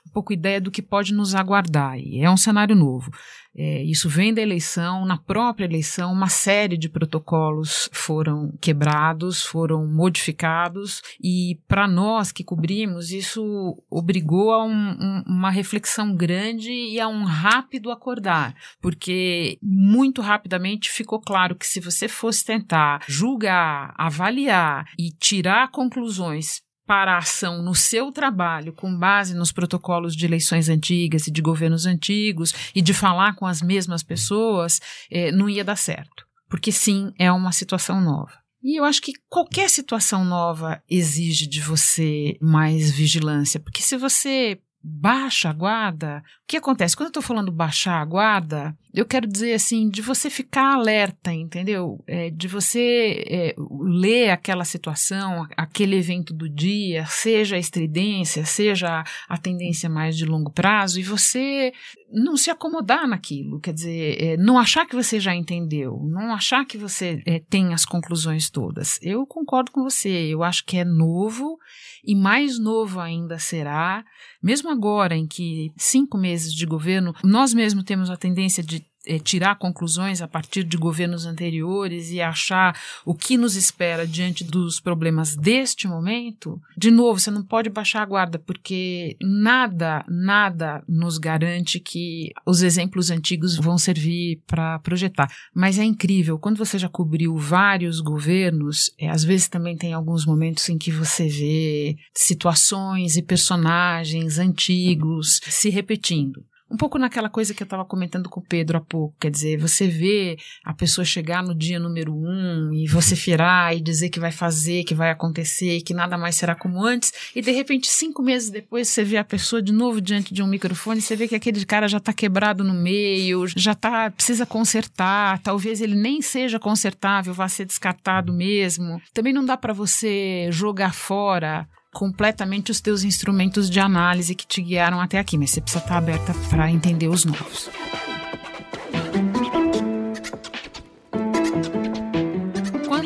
um pouco ideia do que pode nos aguardar. E é um cenário novo. É, isso vem da eleição, na própria eleição, uma série de protocolos foram quebrados, foram modificados, e para nós que cobrimos, isso obrigou a um, um, uma reflexão grande e a um rápido acordar, porque muito rapidamente ficou claro que se você fosse tentar julgar, avaliar e tirar conclusões para a ação no seu trabalho com base nos protocolos de eleições antigas e de governos antigos e de falar com as mesmas pessoas, eh, não ia dar certo. Porque sim, é uma situação nova. E eu acho que qualquer situação nova exige de você mais vigilância, porque se você baixa a guarda, o que acontece? Quando eu estou falando baixar a guarda, eu quero dizer assim, de você ficar alerta, entendeu? É, de você é, ler aquela situação, aquele evento do dia, seja a estridência, seja a tendência mais de longo prazo, e você não se acomodar naquilo, quer dizer, é, não achar que você já entendeu, não achar que você é, tem as conclusões todas. Eu concordo com você, eu acho que é novo e mais novo ainda será, mesmo agora em que cinco meses de governo, nós mesmos temos a tendência de é, tirar conclusões a partir de governos anteriores e achar o que nos espera diante dos problemas deste momento, de novo, você não pode baixar a guarda, porque nada, nada nos garante que os exemplos antigos vão servir para projetar. Mas é incrível, quando você já cobriu vários governos, é, às vezes também tem alguns momentos em que você vê situações e personagens antigos se repetindo um pouco naquela coisa que eu estava comentando com o Pedro há pouco, quer dizer, você vê a pessoa chegar no dia número um e você firar e dizer que vai fazer, que vai acontecer, que nada mais será como antes, e de repente, cinco meses depois, você vê a pessoa de novo diante de um microfone, você vê que aquele cara já está quebrado no meio, já tá, precisa consertar, talvez ele nem seja consertável, vá ser descartado mesmo. Também não dá para você jogar fora completamente os teus instrumentos de análise que te guiaram até aqui, mas você precisa estar aberta para entender os novos.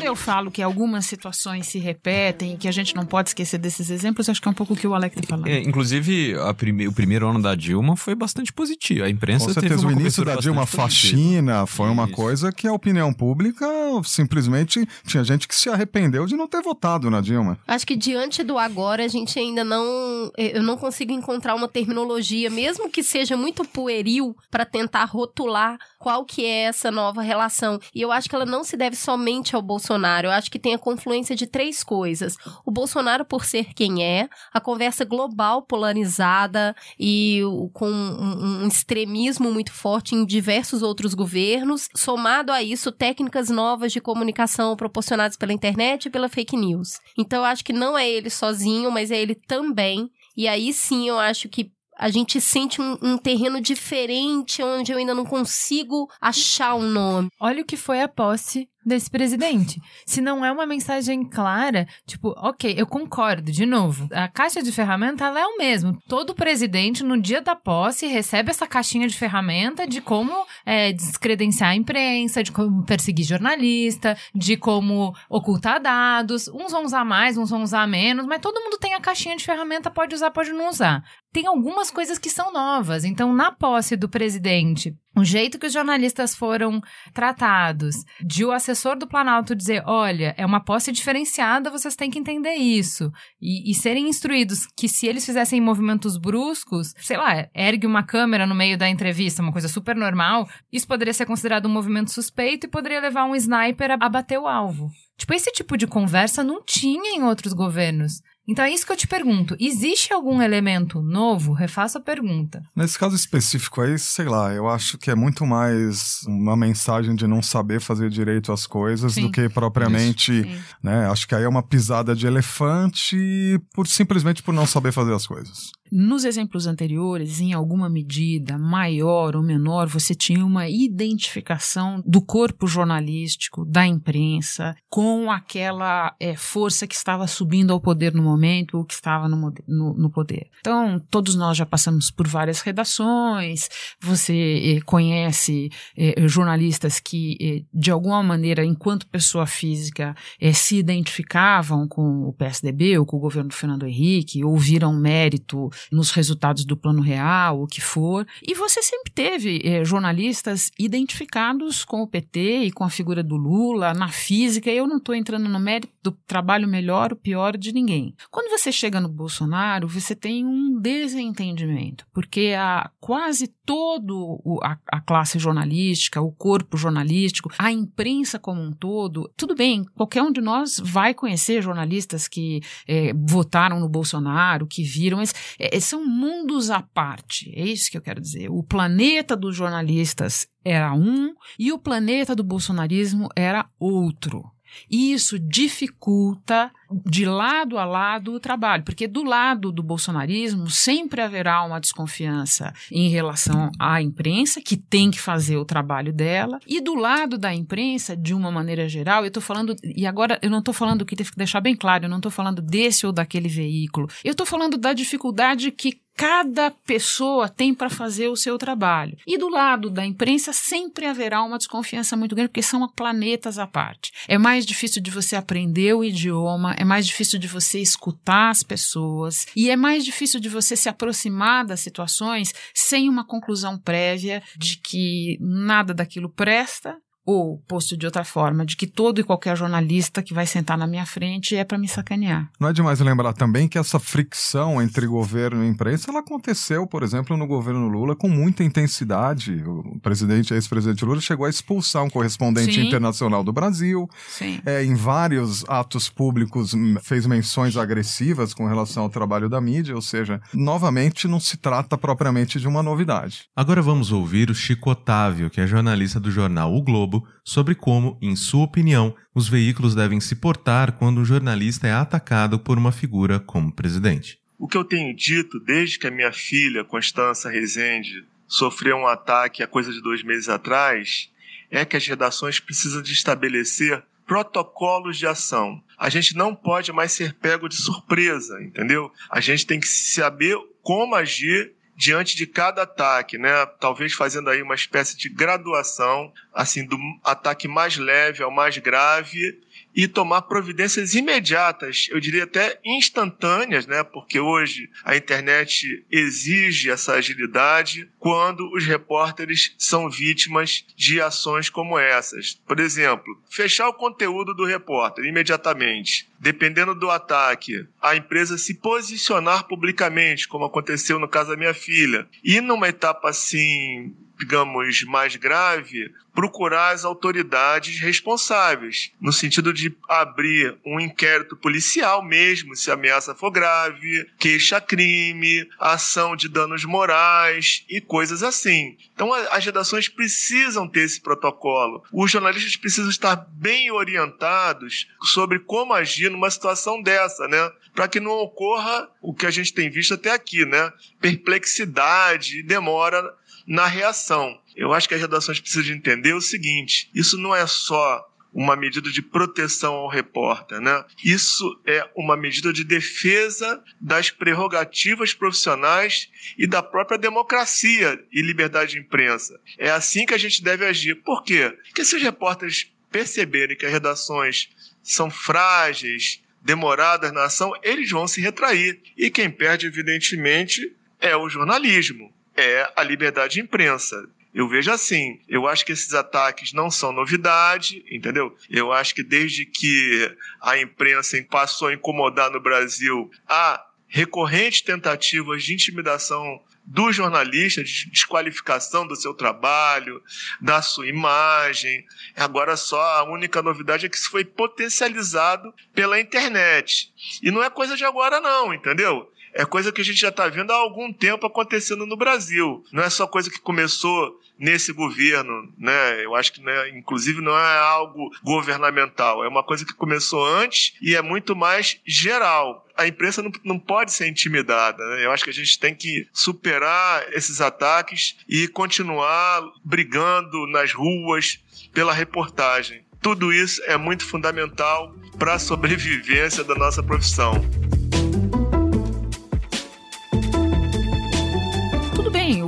Eu falo que algumas situações se repetem e que a gente não pode esquecer desses exemplos, acho que é um pouco o que o Alex está falando. É, inclusive, prime o primeiro ano da Dilma foi bastante positivo. A imprensa Com certeza, teve o início da Dilma faxina foi uma coisa que a opinião pública simplesmente tinha gente que se arrependeu de não ter votado na Dilma. Acho que diante do agora a gente ainda não eu não consigo encontrar uma terminologia, mesmo que seja muito pueril, para tentar rotular qual que é essa nova relação. E eu acho que ela não se deve somente ao Bolsonaro. Eu acho que tem a confluência de três coisas. O Bolsonaro por ser quem é, a conversa global polarizada e com um extremismo muito forte em diversos outros governos, somado a isso técnicas novas de comunicação proporcionadas pela internet e pela fake news. Então eu acho que não é ele sozinho, mas é ele também. E aí sim eu acho que a gente sente um, um, terreno diferente onde eu ainda não consigo achar um nome. Olha o que foi a posse desse presidente. Se não é uma mensagem clara, tipo, ok, eu concordo, de novo, a caixa de ferramenta ela é o mesmo. Todo presidente, no dia da posse, recebe essa caixinha de ferramenta de como é, descredenciar a imprensa, de como perseguir jornalista, de como ocultar dados. Uns vão usar mais, uns vão usar menos, mas todo mundo tem a caixinha de ferramenta, pode usar, pode não usar. Tem algumas coisas que são novas. Então, na posse do presidente, o jeito que os jornalistas foram tratados, de o assessor do Planalto dizer: olha, é uma posse diferenciada, vocês têm que entender isso. E, e, serem instruídos que se eles fizessem movimentos bruscos, sei lá, ergue uma câmera no meio da entrevista, uma coisa super normal, isso poderia ser considerado um movimento suspeito e poderia levar um sniper a, bater o alvo. Tipo, esse tipo de conversa não tinha em outros governos. Então é isso que eu te pergunto. Existe algum elemento novo? Refaço a pergunta. Nesse caso específico aí, sei lá, eu acho que é muito mais uma mensagem de não saber fazer direito as coisas Sim. do que propriamente, né? Acho que aí é uma pisada de elefante por simplesmente por não saber fazer as coisas. Nos exemplos anteriores, em alguma medida, maior ou menor, você tinha uma identificação do corpo jornalístico, da imprensa, com aquela é, força que estava subindo ao poder no momento, ou que estava no, no, no poder. Então, todos nós já passamos por várias redações, você é, conhece é, jornalistas que, de alguma maneira, enquanto pessoa física, se identificavam com o PSDB ou com o governo do Fernando Henrique, ou viram mérito nos resultados do plano real, o que for. E você sempre teve eh, jornalistas identificados com o PT e com a figura do Lula na física. Eu não estou entrando no mérito do trabalho melhor ou pior de ninguém. Quando você chega no Bolsonaro, você tem um desentendimento, porque a quase todo o, a, a classe jornalística, o corpo jornalístico, a imprensa como um todo, tudo bem, qualquer um de nós vai conhecer jornalistas que é, votaram no Bolsonaro, que viram, mas é, são mundos à parte, é isso que eu quero dizer. O planeta dos jornalistas era um e o planeta do bolsonarismo era outro. E isso dificulta de lado a lado o trabalho, porque do lado do bolsonarismo sempre haverá uma desconfiança em relação à imprensa, que tem que fazer o trabalho dela, e do lado da imprensa, de uma maneira geral, eu estou falando, e agora eu não estou falando que tem que deixar bem claro, eu não estou falando desse ou daquele veículo, eu estou falando da dificuldade que cada pessoa tem para fazer o seu trabalho. E do lado da imprensa sempre haverá uma desconfiança muito grande, porque são planetas à parte. É mais difícil de você aprender o idioma, é mais difícil de você escutar as pessoas e é mais difícil de você se aproximar das situações sem uma conclusão prévia de que nada daquilo presta ou, posto de outra forma, de que todo e qualquer jornalista que vai sentar na minha frente é para me sacanear. Não é demais lembrar também que essa fricção entre governo e imprensa ela aconteceu, por exemplo, no governo Lula com muita intensidade. O presidente, ex-presidente Lula, chegou a expulsar um correspondente Sim. internacional do Brasil. Sim. É, em vários atos públicos fez menções agressivas com relação ao trabalho da mídia, ou seja, novamente não se trata propriamente de uma novidade. Agora vamos ouvir o Chico Otávio, que é jornalista do jornal O Globo Globo sobre como, em sua opinião, os veículos devem se portar quando um jornalista é atacado por uma figura como presidente. O que eu tenho dito desde que a minha filha, Constança Rezende, sofreu um ataque há coisa de dois meses atrás, é que as redações precisam de estabelecer protocolos de ação. A gente não pode mais ser pego de surpresa, entendeu? A gente tem que saber como agir diante de cada ataque, né? Talvez fazendo aí uma espécie de graduação, assim, do ataque mais leve ao mais grave e tomar providências imediatas, eu diria até instantâneas, né? Porque hoje a internet exige essa agilidade quando os repórteres são vítimas de ações como essas. Por exemplo, fechar o conteúdo do repórter imediatamente. Dependendo do ataque, a empresa se posicionar publicamente, como aconteceu no caso da minha filha. E numa etapa assim digamos, mais grave, procurar as autoridades responsáveis, no sentido de abrir um inquérito policial mesmo, se a ameaça for grave, queixa-crime, ação de danos morais e coisas assim. Então, as redações precisam ter esse protocolo. Os jornalistas precisam estar bem orientados sobre como agir numa situação dessa, né? Para que não ocorra o que a gente tem visto até aqui, né? Perplexidade e demora na reação. Eu acho que as redações precisam entender o seguinte: isso não é só uma medida de proteção ao repórter, né? Isso é uma medida de defesa das prerrogativas profissionais e da própria democracia e liberdade de imprensa. É assim que a gente deve agir. Por quê? Porque se os repórteres perceberem que as redações são frágeis, demoradas na ação, eles vão se retrair. E quem perde, evidentemente, é o jornalismo é a liberdade de imprensa. Eu vejo assim, eu acho que esses ataques não são novidade, entendeu? Eu acho que desde que a imprensa passou a incomodar no Brasil, há recorrentes tentativas de intimidação do jornalista, de desqualificação do seu trabalho, da sua imagem. Agora só a única novidade é que isso foi potencializado pela internet. E não é coisa de agora não, entendeu? É coisa que a gente já está vendo há algum tempo acontecendo no Brasil. Não é só coisa que começou nesse governo, né? Eu acho que, né, inclusive, não é algo governamental. É uma coisa que começou antes e é muito mais geral. A imprensa não, não pode ser intimidada. Né? Eu acho que a gente tem que superar esses ataques e continuar brigando nas ruas pela reportagem. Tudo isso é muito fundamental para a sobrevivência da nossa profissão.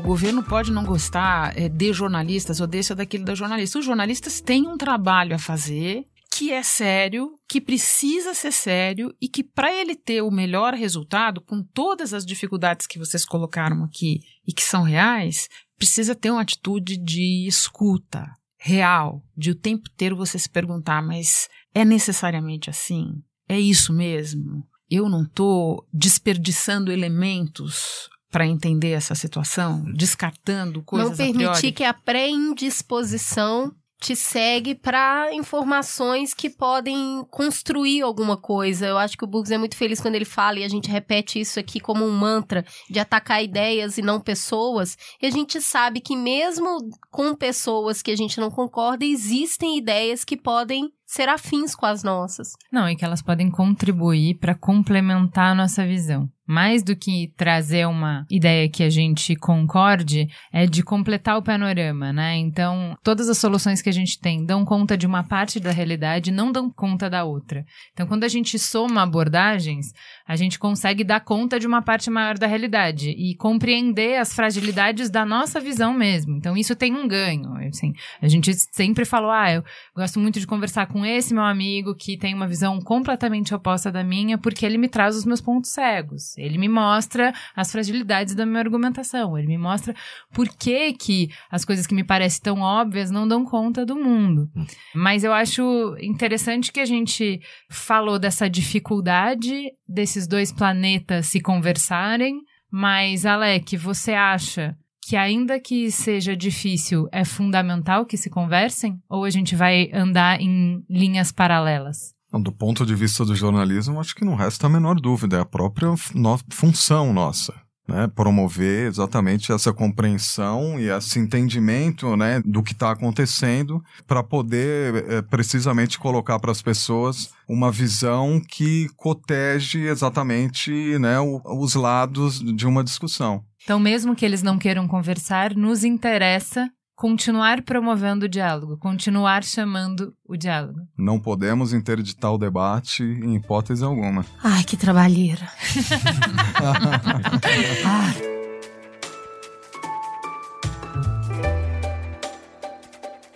Governo pode não gostar é, de jornalistas ou desse ou daquele da jornalista. Os jornalistas têm um trabalho a fazer que é sério, que precisa ser sério e que para ele ter o melhor resultado, com todas as dificuldades que vocês colocaram aqui e que são reais, precisa ter uma atitude de escuta real, de o tempo inteiro você se perguntar, mas é necessariamente assim? É isso mesmo? Eu não estou desperdiçando elementos para entender essa situação, descartando coisas Não permitir que a pré-indisposição te segue para informações que podem construir alguma coisa. Eu acho que o Burgs é muito feliz quando ele fala, e a gente repete isso aqui como um mantra, de atacar ideias e não pessoas. E a gente sabe que mesmo com pessoas que a gente não concorda, existem ideias que podem ser afins com as nossas. Não, e que elas podem contribuir para complementar a nossa visão. Mais do que trazer uma ideia que a gente concorde, é de completar o panorama, né? Então, todas as soluções que a gente tem dão conta de uma parte da realidade, não dão conta da outra. Então, quando a gente soma abordagens, a gente consegue dar conta de uma parte maior da realidade e compreender as fragilidades da nossa visão mesmo. Então, isso tem um ganho. Assim, a gente sempre falou, ah, eu gosto muito de conversar com esse meu amigo que tem uma visão completamente oposta da minha, porque ele me traz os meus pontos cegos. Ele me mostra as fragilidades da minha argumentação. Ele me mostra por que, que as coisas que me parecem tão óbvias não dão conta do mundo. Mas eu acho interessante que a gente falou dessa dificuldade desses dois planetas se conversarem. Mas, Alec, você acha que ainda que seja difícil, é fundamental que se conversem? Ou a gente vai andar em linhas paralelas? Do ponto de vista do jornalismo, acho que não resta a menor dúvida, é a própria no função nossa. Né, promover exatamente essa compreensão e esse entendimento né, do que está acontecendo para poder é, precisamente colocar para as pessoas uma visão que cotege exatamente né, o, os lados de uma discussão. Então, mesmo que eles não queiram conversar, nos interessa continuar promovendo o diálogo, continuar chamando o diálogo. Não podemos interditar o debate em hipótese alguma. Ai, que trabalheira.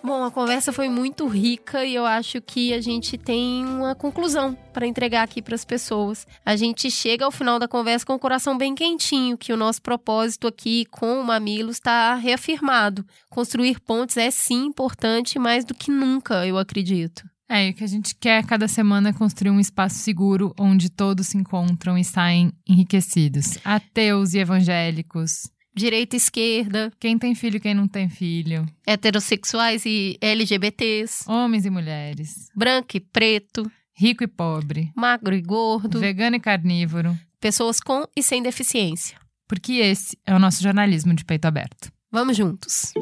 Bom, a conversa foi muito rica e eu acho que a gente tem uma conclusão para entregar aqui para as pessoas. A gente chega ao final da conversa com o coração bem quentinho, que o nosso propósito aqui com o Mamilos está reafirmado. Construir pontes é sim importante, mais do que nunca, eu acredito. É, o que a gente quer cada semana é construir um espaço seguro onde todos se encontram e saem enriquecidos. Ateus e evangélicos. Direita e esquerda. Quem tem filho e quem não tem filho. Heterossexuais e LGBTs. Homens e mulheres. Branco e preto. Rico e pobre. Magro e gordo. Vegano e carnívoro. Pessoas com e sem deficiência. Porque esse é o nosso jornalismo de peito aberto. Vamos juntos.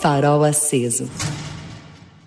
Farol aceso.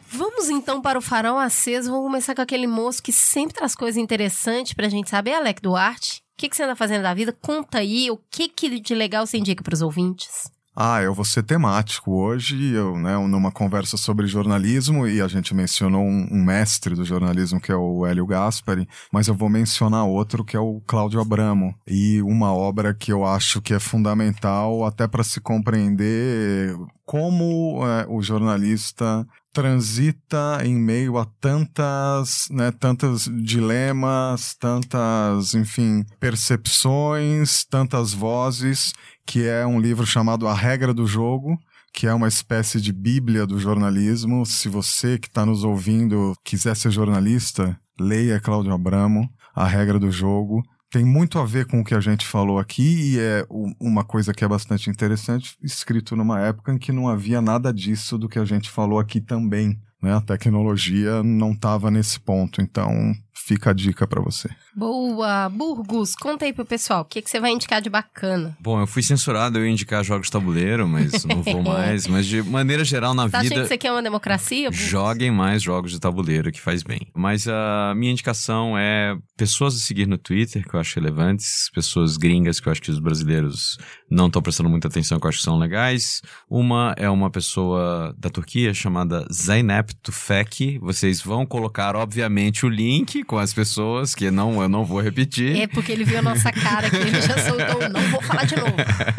Vamos então para o farol aceso. Vamos começar com aquele moço que sempre traz coisas interessantes pra gente saber, Alec Duarte. O que, que você anda fazendo da vida? Conta aí o que, que de legal você indica pros ouvintes. Ah, eu vou ser temático hoje, eu, né, numa conversa sobre jornalismo, e a gente mencionou um, um, mestre do jornalismo, que é o Hélio Gaspari, mas eu vou mencionar outro, que é o Cláudio Abramo, e uma obra que eu acho que é fundamental até para se compreender como é, o jornalista transita em meio a tantas, né, tantos dilemas, tantas, enfim, percepções, tantas vozes, que é um livro chamado A Regra do Jogo, que é uma espécie de bíblia do jornalismo. Se você que está nos ouvindo quiser ser jornalista, leia Cláudio Abramo, A Regra do Jogo. Tem muito a ver com o que a gente falou aqui e é uma coisa que é bastante interessante, escrito numa época em que não havia nada disso do que a gente falou aqui também. Né? A tecnologia não estava nesse ponto, então fica a dica para você. Boa! Burgos, conta aí pro pessoal, o que, que você vai indicar de bacana? Bom, eu fui censurado, eu ia indicar jogos de tabuleiro, mas não vou mais. Mas de maneira geral na tá vida. achando que você quer uma democracia? Burgos? Joguem mais jogos de tabuleiro, que faz bem. Mas a minha indicação é pessoas a seguir no Twitter, que eu acho relevantes, pessoas gringas, que eu acho que os brasileiros não estão prestando muita atenção, que eu acho que são legais. Uma é uma pessoa da Turquia chamada Zeynep Tufek. Vocês vão colocar, obviamente, o link com as pessoas, que não, eu não vou repetir. É porque ele viu a nossa cara aqui, ele já soltou, não vou falar de novo.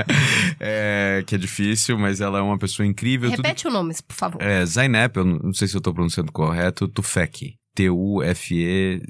é, que é difícil, mas ela é uma pessoa incrível. Repete Tudo... o nome, por favor. É, Zainep, eu não sei se eu tô pronunciando correto, Tufek. T-U-F-E-C-K-I.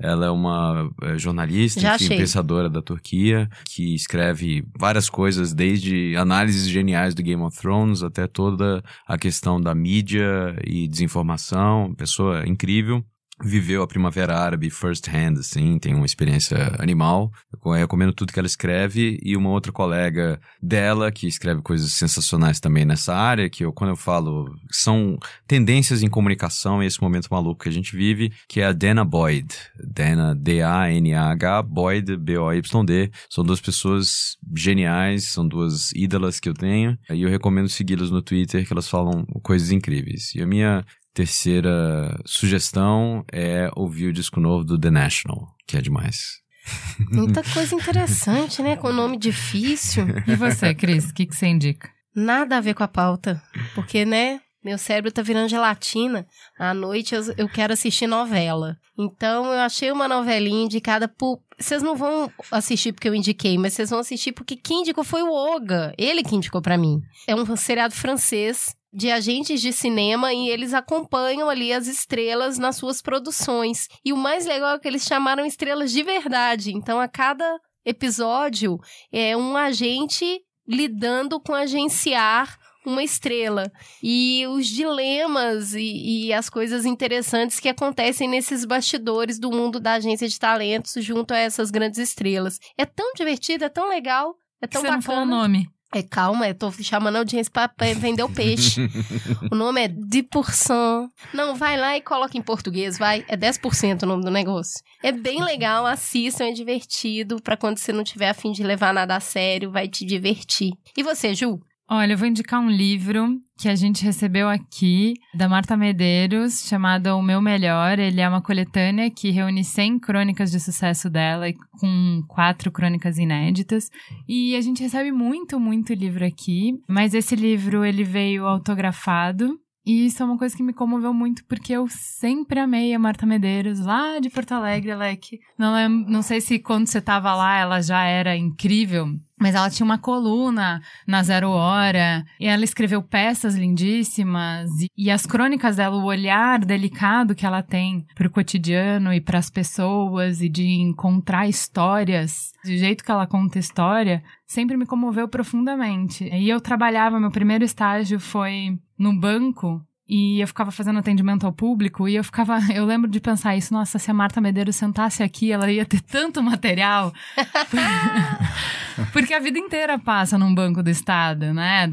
Ela é uma é, jornalista, enfim, pensadora da Turquia, que escreve várias coisas, desde análises geniais do Game of Thrones até toda a questão da mídia e desinformação. Pessoa incrível viveu a Primavera Árabe first hand, assim, tem uma experiência animal. Eu recomendo tudo que ela escreve e uma outra colega dela que escreve coisas sensacionais também nessa área, que eu, quando eu falo, são tendências em comunicação e esse momento maluco que a gente vive, que é a Dana Boyd. Dana, D-A-N-A-H, Boyd, B-O-Y-D. São duas pessoas geniais, são duas ídolas que eu tenho e eu recomendo segui-las no Twitter, que elas falam coisas incríveis. E a minha Terceira sugestão é ouvir o disco novo do The National, que é demais. Muita coisa interessante, né? Com nome difícil. E você, Cris, o que, que você indica? Nada a ver com a pauta. Porque, né? Meu cérebro tá virando gelatina. À noite eu, eu quero assistir novela. Então eu achei uma novelinha indicada por. Vocês não vão assistir porque eu indiquei, mas vocês vão assistir porque quem indicou foi o Oga. Ele que indicou para mim. É um seriado francês de agentes de cinema e eles acompanham ali as estrelas nas suas produções. E o mais legal é que eles chamaram estrelas de verdade. Então, a cada episódio é um agente lidando com agenciar uma estrela. E os dilemas e, e, as coisas interessantes que acontecem nesses bastidores do mundo da agência de talentos junto a essas grandes estrelas. É tão divertido, é tão legal, é tão Você bacana. não falou o nome. É, calma, eu tô chamando a audiência pra, vender o peixe. o nome é 10%. Não, vai lá e coloca em português, vai. É 10% o nome do negócio. É bem legal, assistam, é divertido. Pra quando você não tiver afim de levar nada a sério, vai te divertir. E você, Ju? Olha, eu vou indicar um livro que a gente recebeu aqui da Marta Medeiros, chamado O Meu Melhor. Ele é uma coletânea que reúne 100 crônicas de sucesso dela com quatro crônicas inéditas. E a gente recebe muito, muito livro aqui, mas esse livro ele veio autografado e isso é uma coisa que me comoveu muito, porque eu sempre amei a Marta Medeiros, lá de Porto Alegre, Alec. Não, é, não sei se quando você tava lá ela já era incrível, mas ela tinha uma coluna na Zero Hora, e ela escreveu peças lindíssimas, e, e as crônicas dela, o olhar delicado que ela tem para o cotidiano e para as pessoas, e de encontrar histórias, do jeito que ela conta história, sempre me comoveu profundamente. E eu trabalhava, meu primeiro estágio foi no banco e eu ficava fazendo atendimento ao público e eu ficava, eu lembro de pensar isso, nossa, se a Marta Medeiros sentasse aqui, ela ia ter tanto material. Porque a vida inteira passa num banco do estado, né?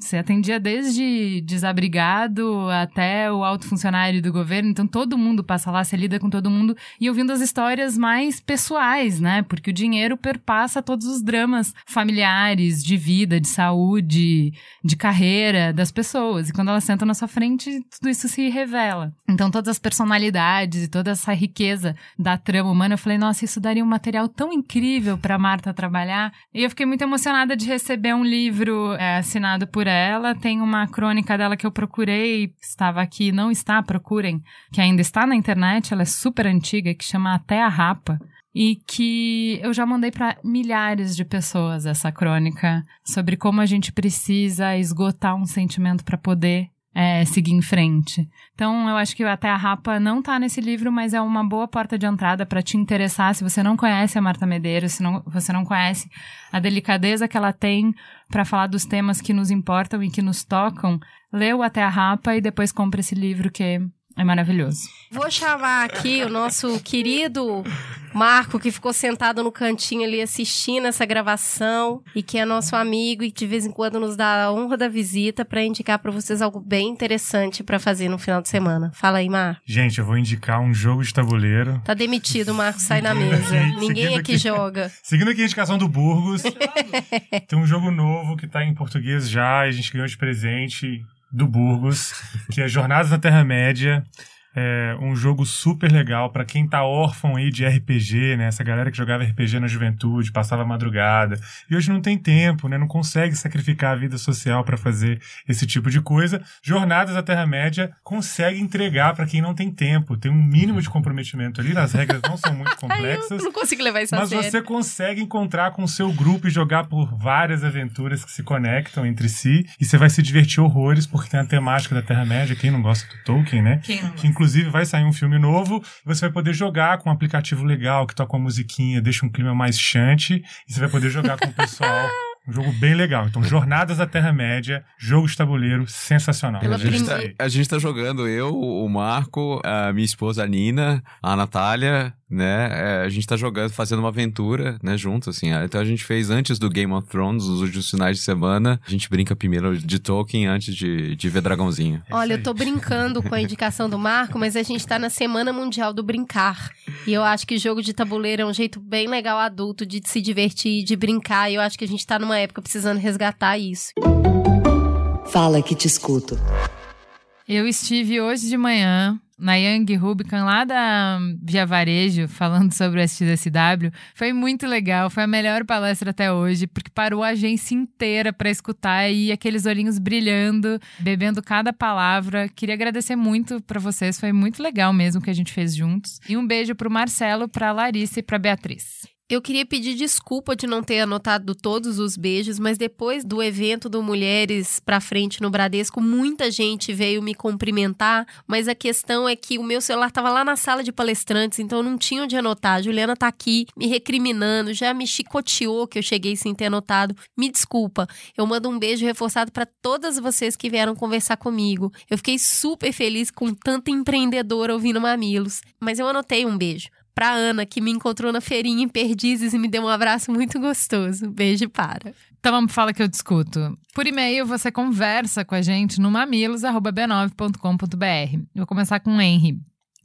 Você atendia desde desabrigado até o alto funcionário do governo, então todo mundo passa lá, você lida com todo mundo e ouvindo as histórias mais pessoais, né? Porque o dinheiro perpassa todos os dramas familiares, de vida, de saúde, de carreira das pessoas. E quando ela senta na sua frente, tudo isso se revela. Então, todas as personalidades e toda essa riqueza da trama humana, eu falei, nossa, isso daria um material tão incrível para Marta trabalhar. E eu fiquei muito emocionada de receber um livro é, assinado por ela. Tem uma crônica dela que eu procurei, estava aqui, não está, procurem, que ainda está na internet, ela é super antiga, que chama Até a Rapa e que eu já mandei para milhares de pessoas essa crônica sobre como a gente precisa esgotar um sentimento para poder é, seguir em frente. Então, eu acho que até a Rapa não tá nesse livro, mas é uma boa porta de entrada para te interessar. Se você não conhece a Marta Medeiros, se não, você não conhece a delicadeza que ela tem para falar dos temas que nos importam e que nos tocam, o Até a Rapa e depois compre esse livro que é maravilhoso. Vou chamar aqui o nosso querido Marco, que ficou sentado no cantinho ali assistindo essa gravação e que é nosso amigo e de vez em quando nos dá a honra da visita para indicar para vocês algo bem interessante para fazer no final de semana. Fala aí, Marco. Gente, eu vou indicar um jogo de tabuleiro. Tá demitido, Marco, sai na mesa. Aqui, Ninguém aqui, aqui joga. Seguindo aqui a indicação do Burgos, tem um jogo novo que tá em português já, a gente ganhou de presente do Burgos, que é Jornadas na Terra-média. É um jogo super legal para quem tá órfão aí de RPG, né? Essa galera que jogava RPG na juventude, passava madrugada e hoje não tem tempo, né? Não consegue sacrificar a vida social para fazer esse tipo de coisa. Jornadas da Terra-média consegue entregar para quem não tem tempo, tem um mínimo de comprometimento ali, as regras não são muito complexas. Eu não consigo levar isso a Mas sério. você consegue encontrar com o seu grupo e jogar por várias aventuras que se conectam entre si. E você vai se divertir horrores, porque tem a temática da Terra-média. Quem não gosta do Tolkien, né? Quem não Que inclusive vai sair um filme novo. Você vai poder jogar com um aplicativo legal que toca uma musiquinha, deixa um clima mais chante. E você vai poder jogar com o pessoal. Um jogo bem legal. Então, Jornadas da Terra-média, jogo de tabuleiro, sensacional. A gente, tá, a gente tá jogando eu, o Marco, a minha esposa a Nina, a Natália, né? É, a gente tá jogando, fazendo uma aventura, né, junto, assim. Então a gente fez antes do Game of Thrones, os últimos finais de semana. A gente brinca primeiro de Tolkien antes de, de ver Dragãozinho. Olha, eu tô brincando com a indicação do Marco, mas a gente tá na Semana Mundial do Brincar. E eu acho que jogo de tabuleiro é um jeito bem legal adulto de se divertir, de brincar. E eu acho que a gente tá numa época precisando resgatar isso. Fala que te escuto. Eu estive hoje de manhã na Young Rubicon, lá da Via Varejo, falando sobre o SXSW. Foi muito legal, foi a melhor palestra até hoje, porque parou a agência inteira para escutar e aqueles olhinhos brilhando, bebendo cada palavra. Queria agradecer muito para vocês, foi muito legal mesmo que a gente fez juntos. E um beijo pro Marcelo, pra Larissa e pra Beatriz. Eu queria pedir desculpa de não ter anotado todos os beijos, mas depois do evento do Mulheres pra Frente no Bradesco, muita gente veio me cumprimentar, mas a questão é que o meu celular estava lá na sala de palestrantes, então não tinha onde anotar. A Juliana tá aqui me recriminando, já me chicoteou que eu cheguei sem ter anotado. Me desculpa. Eu mando um beijo reforçado para todas vocês que vieram conversar comigo. Eu fiquei super feliz com tanta empreendedora ouvindo Mamilos, mas eu anotei um beijo pra Ana, que me encontrou na feirinha em Perdizes e me deu um abraço muito gostoso. Beijo para. Então vamos falar que eu discuto. Por e-mail você conversa com a gente no mamilos@b9.com.br. Vou começar com o Henry.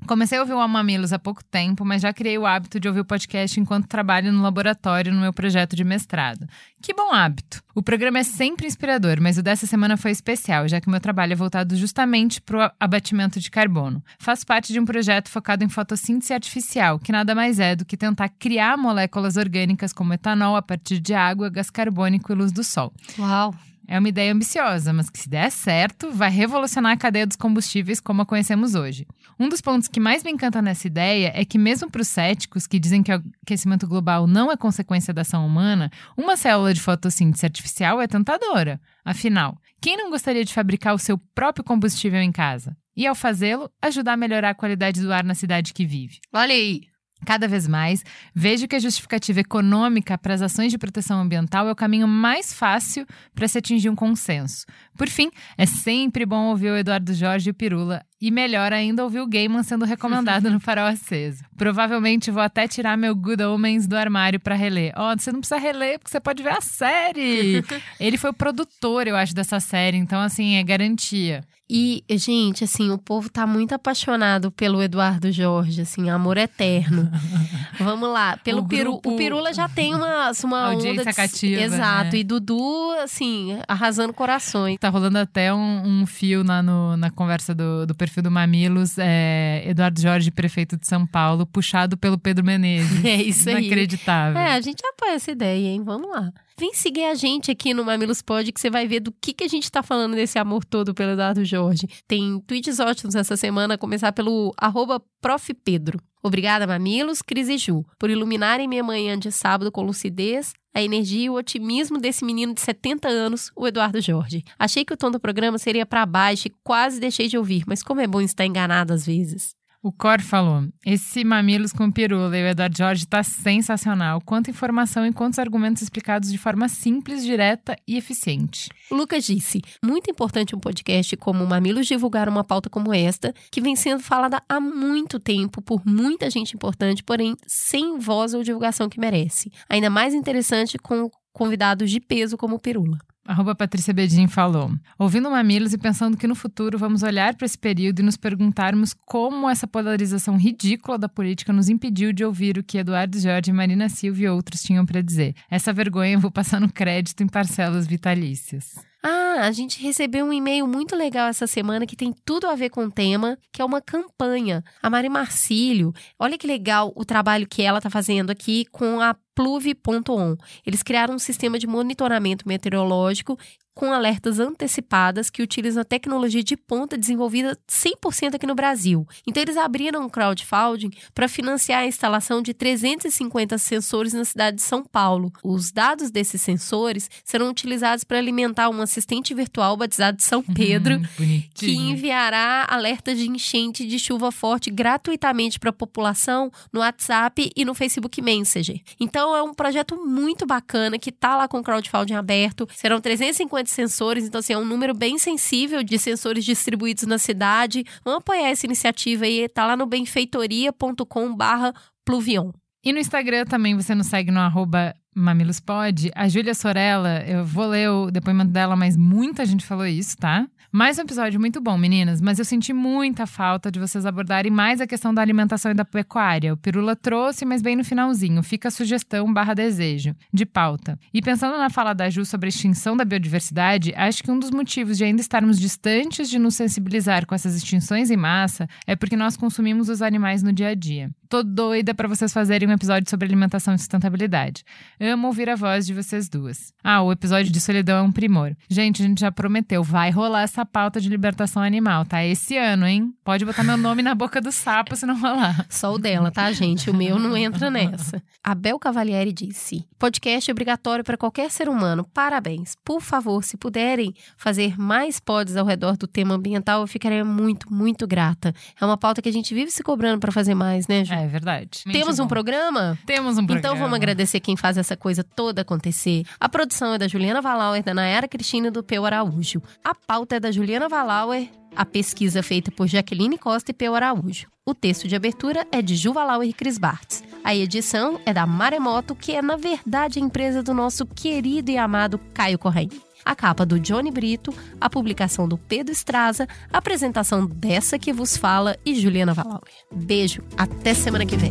Comecei a ouvir o Mamilos há pouco tempo, mas já criei o hábito de ouvir o podcast enquanto trabalho no laboratório no meu projeto de mestrado. Que bom hábito! O programa é sempre inspirador, mas o dessa semana foi especial, já que o meu trabalho é voltado justamente para o abatimento de carbono. Faço parte de um projeto focado em fotossíntese artificial, que nada mais é do que tentar criar moléculas orgânicas como etanol a partir de água, gás carbônico e luz do sol. Uau! É uma ideia ambiciosa, mas que se der certo, vai revolucionar a cadeia dos combustíveis como a conhecemos hoje. Um dos pontos que mais me encanta nessa ideia é que, mesmo para os céticos que dizem que o aquecimento global não é consequência da ação humana, uma célula de fotossíntese artificial é tentadora. Afinal, quem não gostaria de fabricar o seu próprio combustível em casa? E, ao fazê-lo, ajudar a melhorar a qualidade do ar na cidade que vive. Olha aí! Cada vez mais, vejo que a justificativa econômica para as ações de proteção ambiental é o caminho mais fácil para se atingir um consenso. Por fim, é sempre bom ouvir o Eduardo Jorge e o Pirula, e melhor ainda ouvir o Gaiman sendo recomendado no Farol Aceso. Provavelmente vou até tirar meu Good Omens do armário para reler. Ó, você não precisa reler porque você pode ver a série. Ele foi o produtor, eu acho, dessa série, então assim, é garantia. E, gente, assim, o povo tá muito apaixonado pelo Eduardo Jorge, assim, amor eterno. Vamos lá, pelo O Peru. grupo- O Pirula já tem uma, uma Audiência onda de... cativa, Exato. né? E Dudu, assim, arrasando corações. Tá rolando até um, um fio na, no- na conversa do, do perfil do Mamilos, é, Eduardo Jorge, prefeito de São Paulo, puxado pelo Pedro Menezes. É isso aí. Inacreditável. É, a gente apoia essa ideia, hein? Vamos lá. Vem seguir a gente aqui no Mamilos Pod, que você vai ver do que, que a gente tá falando desse amor todo pelo Eduardo Jorge. Tem tweets ótimos essa semana, a começar pelo arroba Prof. Pedro. Obrigada, Mamilos, Cris e Ju, por iluminarem minha manhã de sábado com lucidez, a energia e o otimismo desse menino de 70 anos, o Eduardo Jorge. Achei que o tom do programa seria pra baixo e quase deixei de ouvir, mas como é bom estar enganado às vezes. O Cor falou: esse Mamilos com Pirula e o Eduardo Jorge tá sensacional. Quanta informação e quantos argumentos explicados de forma simples, direta e eficiente. Lucas disse: muito importante um podcast como o Mamilos divulgar uma pauta como esta, que vem sendo falada há muito tempo por muita gente importante, porém sem voz ou divulgação que merece. Ainda mais interessante com convidados de peso como Pirula. Arroba Patrícia Bedin falou: ouvindo Mamilos e pensando que no futuro vamos olhar para esse período e nos perguntarmos como essa polarização ridícula da política nos impediu de ouvir o que Eduardo Jorge, Marina Silva e outros tinham para dizer. Essa vergonha eu vou passar no crédito em parcelas vitalícias. Ah, a gente recebeu um e-mail muito legal essa semana que tem tudo a ver com o tema, que é uma campanha. A Mari Marcílio, olha que legal o trabalho que ela está fazendo aqui com a Pluve.on. Eles criaram um sistema de monitoramento meteorológico com alertas antecipadas que utilizam a tecnologia de ponta desenvolvida 100% aqui no Brasil. Então, eles abriram um crowdfunding para financiar a instalação de 350 sensores na cidade de São Paulo. Os dados desses sensores serão utilizados para alimentar um assistente virtual batizado de São Pedro, Uhum, que enviará alertas de enchente de chuva forte gratuitamente para a população no WhatsApp e no Facebook Messenger. Então, é um projeto muito bacana que está lá com o crowdfunding aberto. Serão 350 de sensores, então assim, é um número bem sensível de sensores distribuídos na cidade. Vamos apoiar essa iniciativa aí, tá lá no benfeitoria.com barra pluvion. E no Instagram também você nos segue no arroba mamilospod. A Júlia Sorella, eu vou ler o depoimento dela, mas muita gente falou isso, tá? Mais um episódio muito bom, meninas, mas eu senti muita falta de vocês abordarem mais a questão da alimentação e da pecuária. O Pirula trouxe, mas bem no finalzinho. Fica a sugestão barra desejo, de pauta. E pensando na fala da Ju sobre a extinção da biodiversidade, acho que um dos motivos de ainda estarmos distantes de nos sensibilizar com essas extinções em massa é porque nós consumimos os animais no dia a dia. Tô doida para vocês fazerem um episódio sobre alimentação e sustentabilidade. Amo ouvir a voz de vocês duas. Ah, o episódio de solidão é um primor. Gente, a gente já prometeu, vai rolar essa pauta de libertação animal, tá? Esse ano, hein? Pode botar meu nome na boca do sapo se não rolar. Só o dela, tá, gente? O meu não entra nessa. Abel Cavalieri disse: podcast é obrigatório para qualquer ser humano. Parabéns. Por favor, se puderem fazer mais pods ao redor do tema ambiental, eu ficaria muito, muito grata. É uma pauta que a gente vive se cobrando para fazer mais, né, Ju? É verdade. Temos um programa? Temos um programa. Então vamos agradecer quem faz essa coisa toda acontecer. A produção é da Juliana Valauer, da Nayara Cristina e do Peu Araújo. A pauta é da Juliana Valauer, a pesquisa feita por Jaqueline Costa e Peu Araújo. O texto de abertura é de Ju Valauer e Cris Bartz. A edição é da Maremoto, que é, na verdade, a empresa do nosso querido e amado Caio Correia. A capa do Johnny Brito, a publicação do Pedro Estraza, a apresentação dessa que vos fala e Juliana Valauer. Beijo, até semana que vem.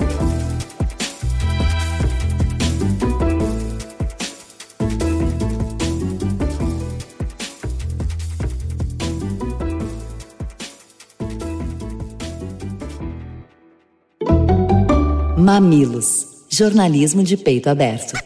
Mamilos. Jornalismo de peito aberto.